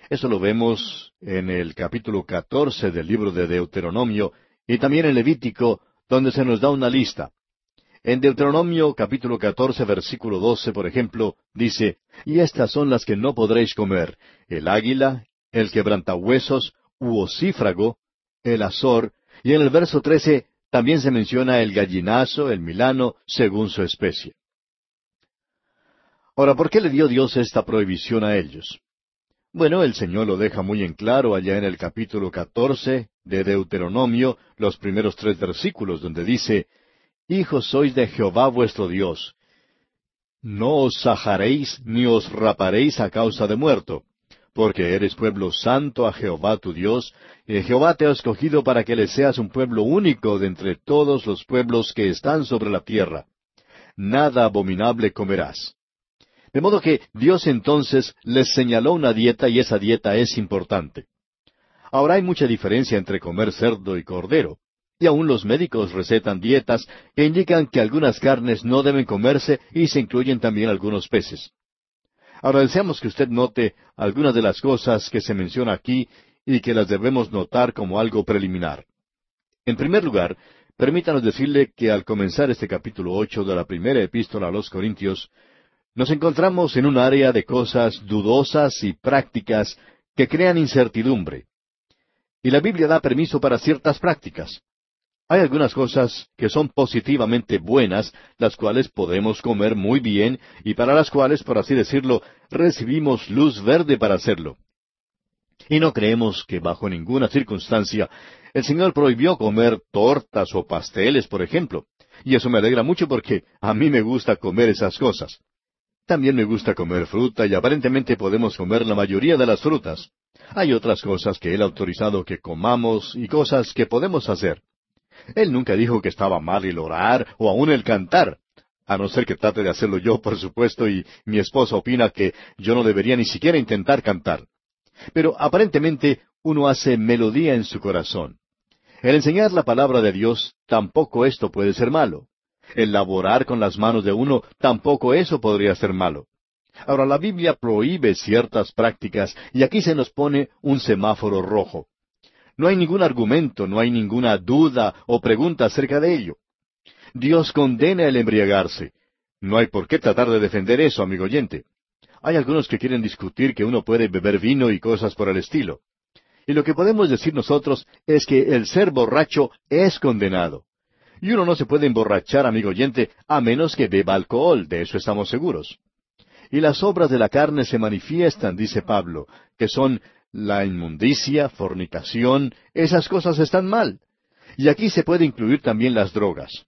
Eso lo vemos en el capítulo catorce del libro de Deuteronomio y también en Levítico, donde se nos da una lista. En Deuteronomio capítulo catorce versículo doce, por ejemplo, dice, Y estas son las que no podréis comer, el águila, el quebrantahuesos, u ocífrago, el azor, y en el verso trece también se menciona el gallinazo, el milano, según su especie. Ahora, ¿por qué le dio Dios esta prohibición a ellos? Bueno, el Señor lo deja muy en claro allá en el capítulo catorce de Deuteronomio, los primeros tres versículos, donde dice, hijos sois de Jehová vuestro Dios. No os sajaréis ni os raparéis a causa de muerto, porque eres pueblo santo a Jehová tu Dios, y Jehová te ha escogido para que le seas un pueblo único de entre todos los pueblos que están sobre la tierra. Nada abominable comerás. De modo que Dios entonces les señaló una dieta y esa dieta es importante. Ahora hay mucha diferencia entre comer cerdo y cordero. Y aún los médicos recetan dietas que indican que algunas carnes no deben comerse y se incluyen también algunos peces. Ahora deseamos que usted note algunas de las cosas que se menciona aquí y que las debemos notar como algo preliminar. En primer lugar, permítanos decirle que al comenzar este capítulo ocho de la primera epístola a los Corintios, nos encontramos en un área de cosas dudosas y prácticas que crean incertidumbre. Y la Biblia da permiso para ciertas prácticas. Hay algunas cosas que son positivamente buenas, las cuales podemos comer muy bien y para las cuales, por así decirlo, recibimos luz verde para hacerlo. Y no creemos que bajo ninguna circunstancia el Señor prohibió comer tortas o pasteles, por ejemplo. Y eso me alegra mucho porque a mí me gusta comer esas cosas. También me gusta comer fruta y aparentemente podemos comer la mayoría de las frutas. Hay otras cosas que Él ha autorizado que comamos y cosas que podemos hacer. Él nunca dijo que estaba mal el orar o aun el cantar, a no ser que trate de hacerlo yo, por supuesto, y mi esposa opina que yo no debería ni siquiera intentar cantar. Pero aparentemente uno hace melodía en su corazón. El enseñar la palabra de Dios, tampoco esto puede ser malo. El laborar con las manos de uno, tampoco eso podría ser malo. Ahora, la Biblia prohíbe ciertas prácticas y aquí se nos pone un semáforo rojo. No hay ningún argumento, no hay ninguna duda o pregunta acerca de ello. Dios condena el embriagarse. No hay por qué tratar de defender eso, amigo oyente. Hay algunos que quieren discutir que uno puede beber vino y cosas por el estilo. Y lo que podemos decir nosotros es que el ser borracho es condenado. Y uno no se puede emborrachar, amigo oyente, a menos que beba alcohol, de eso estamos seguros. Y las obras de la carne se manifiestan, dice Pablo, que son la inmundicia, fornicación, esas cosas están mal. Y aquí se puede incluir también las drogas.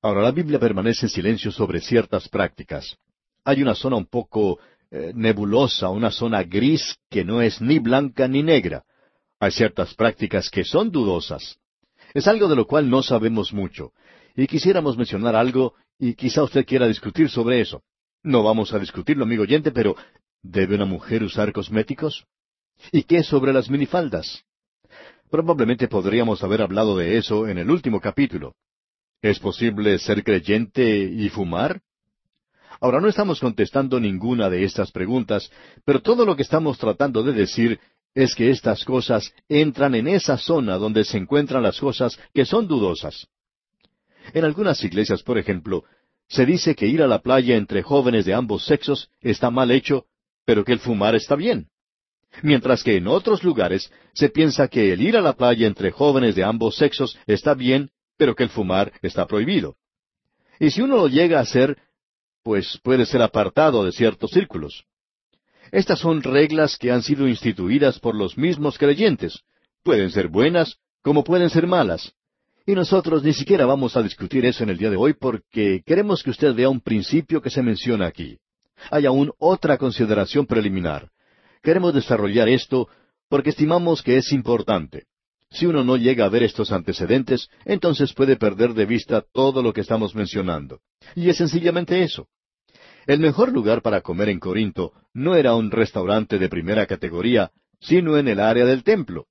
Ahora, la Biblia permanece en silencio sobre ciertas prácticas. Hay una zona un poco eh, nebulosa, una zona gris que no es ni blanca ni negra. Hay ciertas prácticas que son dudosas. Es algo de lo cual no sabemos mucho. Y quisiéramos mencionar algo, y quizá usted quiera discutir sobre eso. No vamos a discutirlo, amigo oyente, pero ¿debe una mujer usar cosméticos? ¿Y qué sobre las minifaldas? Probablemente podríamos haber hablado de eso en el último capítulo. ¿Es posible ser creyente y fumar? Ahora no estamos contestando ninguna de estas preguntas, pero todo lo que estamos tratando de decir es que estas cosas entran en esa zona donde se encuentran las cosas que son dudosas. En algunas iglesias, por ejemplo, se dice que ir a la playa entre jóvenes de ambos sexos está mal hecho, pero que el fumar está bien mientras que en otros lugares se piensa que el ir a la playa entre jóvenes de ambos sexos está bien, pero que el fumar está prohibido. Y si uno lo llega a hacer, pues puede ser apartado de ciertos círculos. Estas son reglas que han sido instituidas por los mismos creyentes. Pueden ser buenas como pueden ser malas. Y nosotros ni siquiera vamos a discutir eso en el día de hoy porque queremos que usted vea un principio que se menciona aquí. Hay aún otra consideración preliminar. Queremos desarrollar esto porque estimamos que es importante. Si uno no llega a ver estos antecedentes, entonces puede perder de vista todo lo que estamos mencionando. Y es sencillamente eso. El mejor lugar para comer en Corinto no era un restaurante de primera categoría, sino en el área del templo.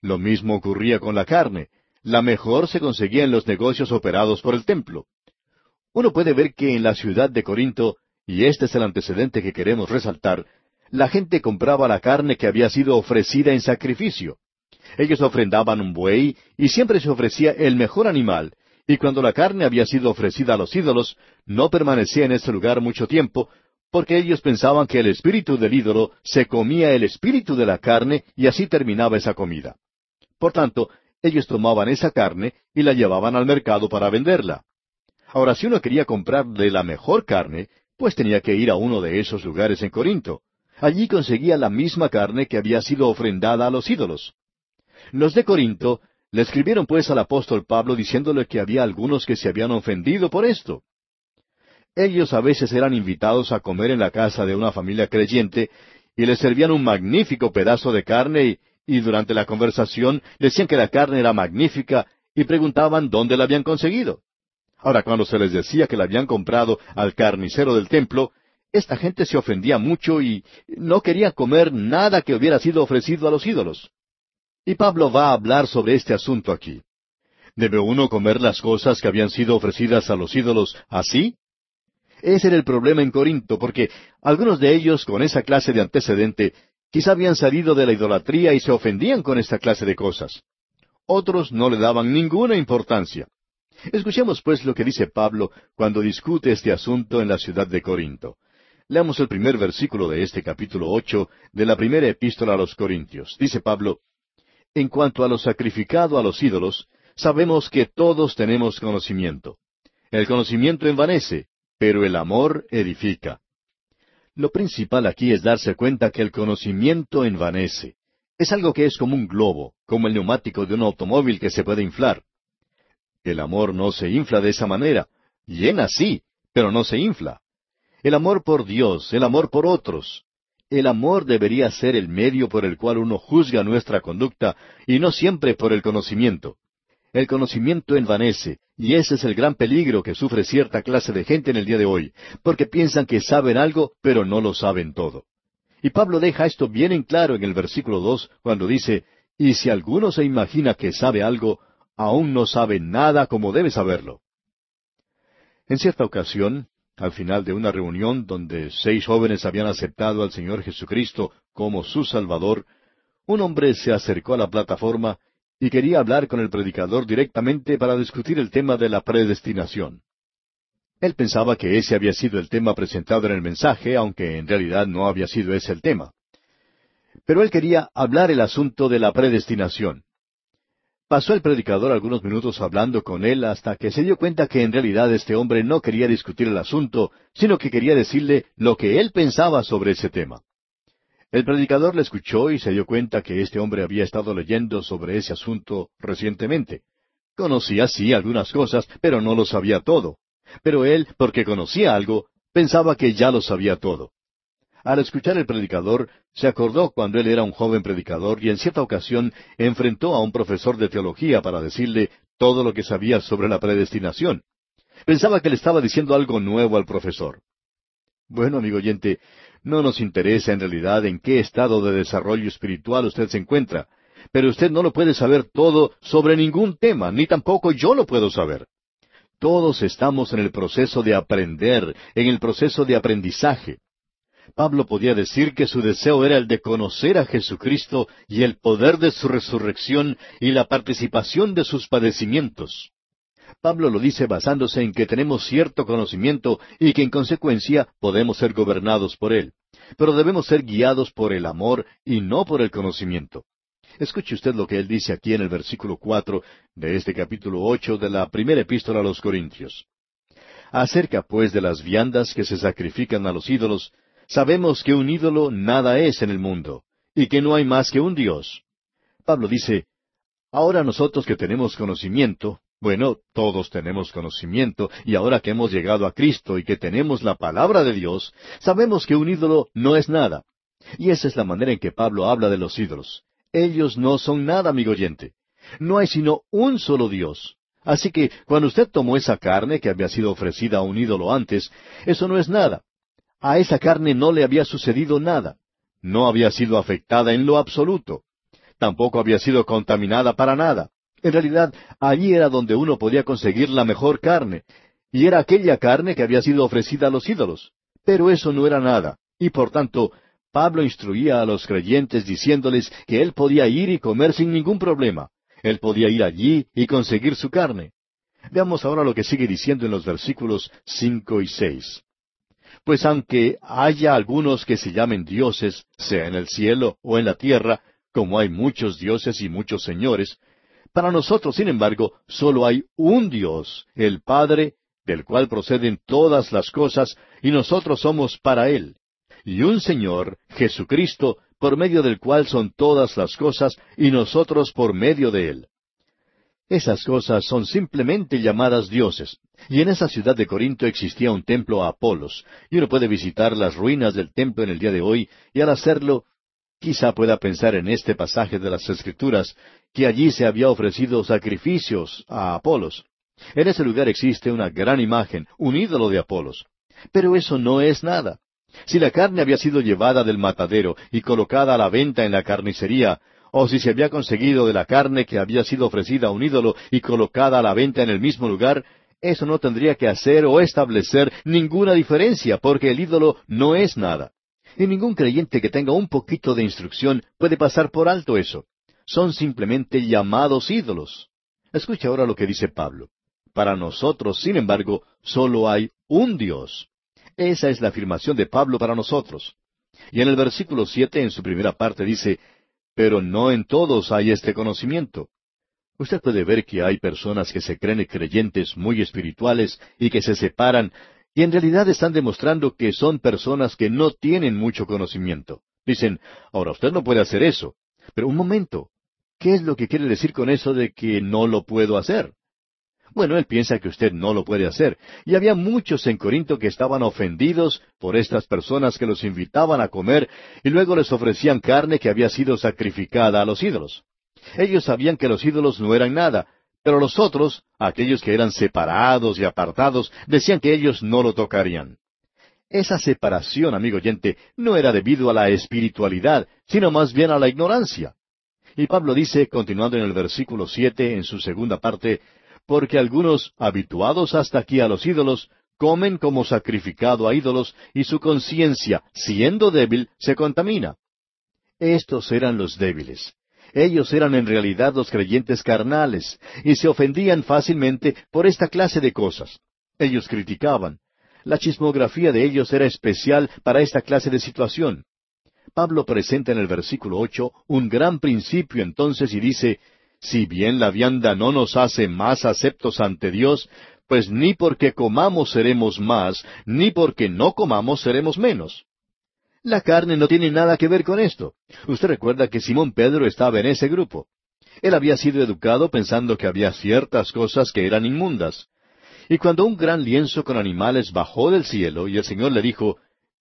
Lo mismo ocurría con la carne. La mejor se conseguía en los negocios operados por el templo. Uno puede ver que en la ciudad de Corinto, y este es el antecedente que queremos resaltar, la gente compraba la carne que había sido ofrecida en sacrificio. Ellos ofrendaban un buey y siempre se ofrecía el mejor animal, y cuando la carne había sido ofrecida a los ídolos, no permanecía en ese lugar mucho tiempo, porque ellos pensaban que el espíritu del ídolo se comía el espíritu de la carne y así terminaba esa comida. Por tanto, ellos tomaban esa carne y la llevaban al mercado para venderla. Ahora, si uno quería comprar de la mejor carne, pues tenía que ir a uno de esos lugares en Corinto. Allí conseguía la misma carne que había sido ofrendada a los ídolos. Los de Corinto le escribieron pues al apóstol Pablo diciéndole que había algunos que se habían ofendido por esto. Ellos a veces eran invitados a comer en la casa de una familia creyente y les servían un magnífico pedazo de carne y, y durante la conversación decían que la carne era magnífica y preguntaban dónde la habían conseguido. Ahora, cuando se les decía que la habían comprado al carnicero del templo, esta gente se ofendía mucho y no quería comer nada que hubiera sido ofrecido a los ídolos. Y Pablo va a hablar sobre este asunto aquí. ¿Debe uno comer las cosas que habían sido ofrecidas a los ídolos así? Ese era el problema en Corinto, porque algunos de ellos con esa clase de antecedente Quizá habían salido de la idolatría y se ofendían con esta clase de cosas. Otros no le daban ninguna importancia. Escuchemos pues lo que dice Pablo cuando discute este asunto en la ciudad de Corinto. Leamos el primer versículo de este capítulo ocho de la primera epístola a los Corintios. Dice Pablo, En cuanto a lo sacrificado a los ídolos, sabemos que todos tenemos conocimiento. El conocimiento envanece, pero el amor edifica. Lo principal aquí es darse cuenta que el conocimiento envanece. Es algo que es como un globo, como el neumático de un automóvil que se puede inflar. El amor no se infla de esa manera. Llena sí, pero no se infla. El amor por Dios, el amor por otros. El amor debería ser el medio por el cual uno juzga nuestra conducta y no siempre por el conocimiento. El conocimiento envanece, y ese es el gran peligro que sufre cierta clase de gente en el día de hoy, porque piensan que saben algo, pero no lo saben todo. Y Pablo deja esto bien en claro en el versículo dos, cuando dice, Y si alguno se imagina que sabe algo, aún no sabe nada como debe saberlo. En cierta ocasión, al final de una reunión donde seis jóvenes habían aceptado al Señor Jesucristo como su Salvador, un hombre se acercó a la plataforma y quería hablar con el predicador directamente para discutir el tema de la predestinación. Él pensaba que ese había sido el tema presentado en el mensaje, aunque en realidad no había sido ese el tema. Pero él quería hablar el asunto de la predestinación. Pasó el predicador algunos minutos hablando con él hasta que se dio cuenta que en realidad este hombre no quería discutir el asunto, sino que quería decirle lo que él pensaba sobre ese tema. El predicador le escuchó y se dio cuenta que este hombre había estado leyendo sobre ese asunto recientemente. Conocía sí algunas cosas, pero no lo sabía todo. Pero él, porque conocía algo, pensaba que ya lo sabía todo. Al escuchar el predicador, se acordó cuando él era un joven predicador y en cierta ocasión enfrentó a un profesor de teología para decirle todo lo que sabía sobre la predestinación. Pensaba que le estaba diciendo algo nuevo al profesor. Bueno, amigo oyente, no nos interesa en realidad en qué estado de desarrollo espiritual usted se encuentra, pero usted no lo puede saber todo sobre ningún tema, ni tampoco yo lo puedo saber. Todos estamos en el proceso de aprender, en el proceso de aprendizaje. Pablo podía decir que su deseo era el de conocer a Jesucristo y el poder de su resurrección y la participación de sus padecimientos. Pablo lo dice basándose en que tenemos cierto conocimiento y que en consecuencia podemos ser gobernados por él. Pero debemos ser guiados por el amor y no por el conocimiento. Escuche usted lo que él dice aquí en el versículo cuatro de este capítulo ocho de la primera epístola a los Corintios. Acerca pues de las viandas que se sacrifican a los ídolos, sabemos que un ídolo nada es en el mundo, y que no hay más que un Dios. Pablo dice, Ahora nosotros que tenemos conocimiento, bueno, todos tenemos conocimiento, y ahora que hemos llegado a Cristo y que tenemos la palabra de Dios, sabemos que un ídolo no es nada. Y esa es la manera en que Pablo habla de los ídolos. Ellos no son nada, amigo oyente. No hay sino un solo Dios. Así que cuando usted tomó esa carne que había sido ofrecida a un ídolo antes, eso no es nada. A esa carne no le había sucedido nada. No había sido afectada en lo absoluto. Tampoco había sido contaminada para nada. En realidad, allí era donde uno podía conseguir la mejor carne, y era aquella carne que había sido ofrecida a los ídolos. Pero eso no era nada, y por tanto, Pablo instruía a los creyentes diciéndoles que él podía ir y comer sin ningún problema. Él podía ir allí y conseguir su carne. Veamos ahora lo que sigue diciendo en los versículos cinco y seis. Pues aunque haya algunos que se llamen dioses, sea en el cielo o en la tierra, como hay muchos dioses y muchos señores, para nosotros, sin embargo, solo hay un Dios, el Padre, del cual proceden todas las cosas, y nosotros somos para Él. Y un Señor, Jesucristo, por medio del cual son todas las cosas, y nosotros por medio de Él. Esas cosas son simplemente llamadas dioses. Y en esa ciudad de Corinto existía un templo a Apolos, y uno puede visitar las ruinas del templo en el día de hoy, y al hacerlo Quizá pueda pensar en este pasaje de las Escrituras, que allí se había ofrecido sacrificios a Apolos. En ese lugar existe una gran imagen, un ídolo de Apolos. Pero eso no es nada. Si la carne había sido llevada del matadero y colocada a la venta en la carnicería, o si se había conseguido de la carne que había sido ofrecida a un ídolo y colocada a la venta en el mismo lugar, eso no tendría que hacer o establecer ninguna diferencia, porque el ídolo no es nada. Y ningún creyente que tenga un poquito de instrucción puede pasar por alto eso. Son simplemente llamados ídolos. Escucha ahora lo que dice Pablo. Para nosotros, sin embargo, solo hay un Dios. Esa es la afirmación de Pablo para nosotros. Y en el versículo siete, en su primera parte, dice, Pero no en todos hay este conocimiento. Usted puede ver que hay personas que se creen creyentes muy espirituales y que se separan y en realidad están demostrando que son personas que no tienen mucho conocimiento. Dicen, ahora usted no puede hacer eso. Pero un momento, ¿qué es lo que quiere decir con eso de que no lo puedo hacer? Bueno, él piensa que usted no lo puede hacer. Y había muchos en Corinto que estaban ofendidos por estas personas que los invitaban a comer y luego les ofrecían carne que había sido sacrificada a los ídolos. Ellos sabían que los ídolos no eran nada, pero los otros, aquellos que eran separados y apartados, decían que ellos no lo tocarían. Esa separación, amigo oyente, no era debido a la espiritualidad, sino más bien a la ignorancia. Y Pablo dice, continuando en el versículo siete, en su segunda parte, porque algunos, habituados hasta aquí a los ídolos, comen como sacrificado a ídolos, y su conciencia, siendo débil, se contamina. Estos eran los débiles. Ellos eran en realidad los creyentes carnales, y se ofendían fácilmente por esta clase de cosas. Ellos criticaban. La chismografía de ellos era especial para esta clase de situación. Pablo presenta en el versículo ocho un gran principio entonces y dice, si bien la vianda no nos hace más aceptos ante Dios, pues ni porque comamos seremos más, ni porque no comamos seremos menos. La carne no tiene nada que ver con esto. Usted recuerda que Simón Pedro estaba en ese grupo. Él había sido educado pensando que había ciertas cosas que eran inmundas. Y cuando un gran lienzo con animales bajó del cielo y el Señor le dijo,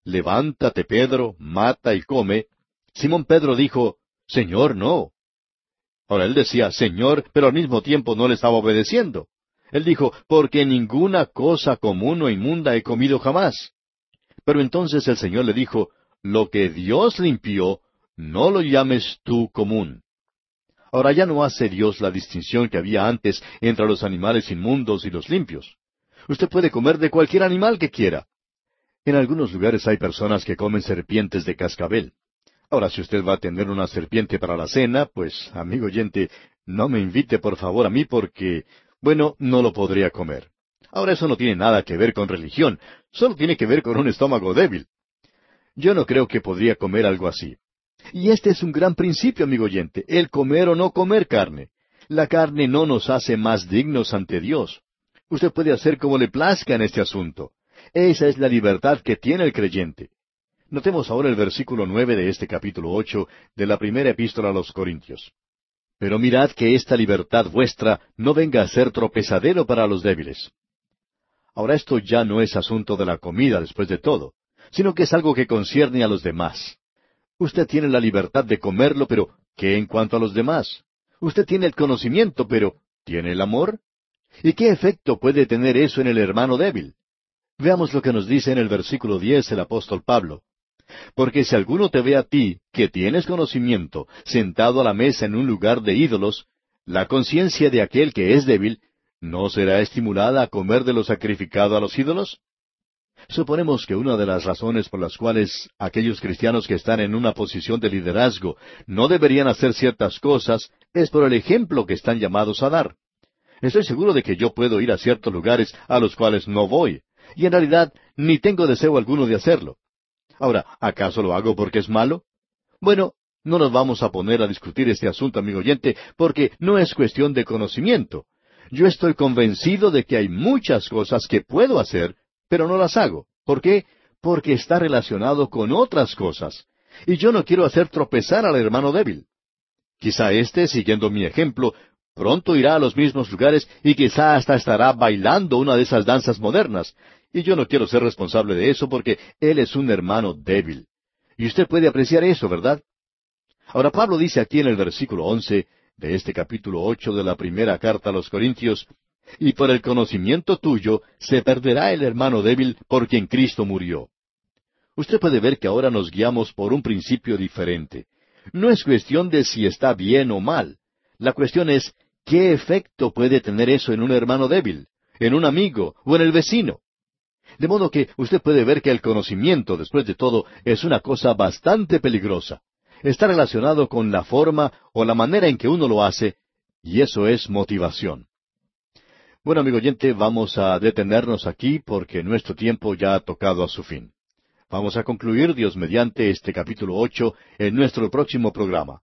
Levántate, Pedro, mata y come, Simón Pedro dijo, Señor, no, Ahora él decía, Señor, pero al mismo tiempo no le estaba obedeciendo. Él dijo, porque ninguna cosa común o inmunda he comido jamás. Pero entonces el Señor le dijo, lo que Dios limpió, no lo llames tú común. Ahora ya no hace Dios la distinción que había antes entre los animales inmundos y los limpios. Usted puede comer de cualquier animal que quiera. En algunos lugares hay personas que comen serpientes de cascabel. Ahora, si usted va a tener una serpiente para la cena, pues, amigo oyente, no me invite por favor a mí porque, bueno, no lo podría comer. Ahora eso no tiene nada que ver con religión, solo tiene que ver con un estómago débil. Yo no creo que podría comer algo así. Y este es un gran principio, amigo oyente, el comer o no comer carne. La carne no nos hace más dignos ante Dios. Usted puede hacer como le plazca en este asunto. Esa es la libertad que tiene el creyente. Notemos ahora el versículo nueve de este capítulo ocho de la primera epístola a los Corintios. Pero mirad que esta libertad vuestra no venga a ser tropezadero para los débiles. Ahora esto ya no es asunto de la comida después de todo, sino que es algo que concierne a los demás. Usted tiene la libertad de comerlo, pero ¿qué en cuanto a los demás? Usted tiene el conocimiento, pero ¿tiene el amor? ¿Y qué efecto puede tener eso en el hermano débil? Veamos lo que nos dice en el versículo diez el apóstol Pablo. Porque si alguno te ve a ti, que tienes conocimiento, sentado a la mesa en un lugar de ídolos, la conciencia de aquel que es débil, ¿no será estimulada a comer de lo sacrificado a los ídolos? Suponemos que una de las razones por las cuales aquellos cristianos que están en una posición de liderazgo no deberían hacer ciertas cosas es por el ejemplo que están llamados a dar. Estoy seguro de que yo puedo ir a ciertos lugares a los cuales no voy, y en realidad ni tengo deseo alguno de hacerlo. Ahora, ¿acaso lo hago porque es malo? Bueno, no nos vamos a poner a discutir este asunto, amigo oyente, porque no es cuestión de conocimiento. Yo estoy convencido de que hay muchas cosas que puedo hacer, pero no las hago. ¿Por qué? Porque está relacionado con otras cosas. Y yo no quiero hacer tropezar al hermano débil. Quizá éste, siguiendo mi ejemplo, pronto irá a los mismos lugares y quizá hasta estará bailando una de esas danzas modernas, y yo no quiero ser responsable de eso porque él es un hermano débil. Y usted puede apreciar eso, ¿verdad? Ahora Pablo dice aquí en el versículo once de este capítulo ocho de la primera carta a los Corintios, y por el conocimiento tuyo se perderá el hermano débil por quien Cristo murió. Usted puede ver que ahora nos guiamos por un principio diferente. No es cuestión de si está bien o mal. La cuestión es, ¿qué efecto puede tener eso en un hermano débil, en un amigo o en el vecino? De modo que usted puede ver que el conocimiento, después de todo, es una cosa bastante peligrosa. Está relacionado con la forma o la manera en que uno lo hace, y eso es motivación. Bueno, amigo oyente, vamos a detenernos aquí porque nuestro tiempo ya ha tocado a su fin. Vamos a concluir, Dios mediante, este capítulo ocho en nuestro próximo programa.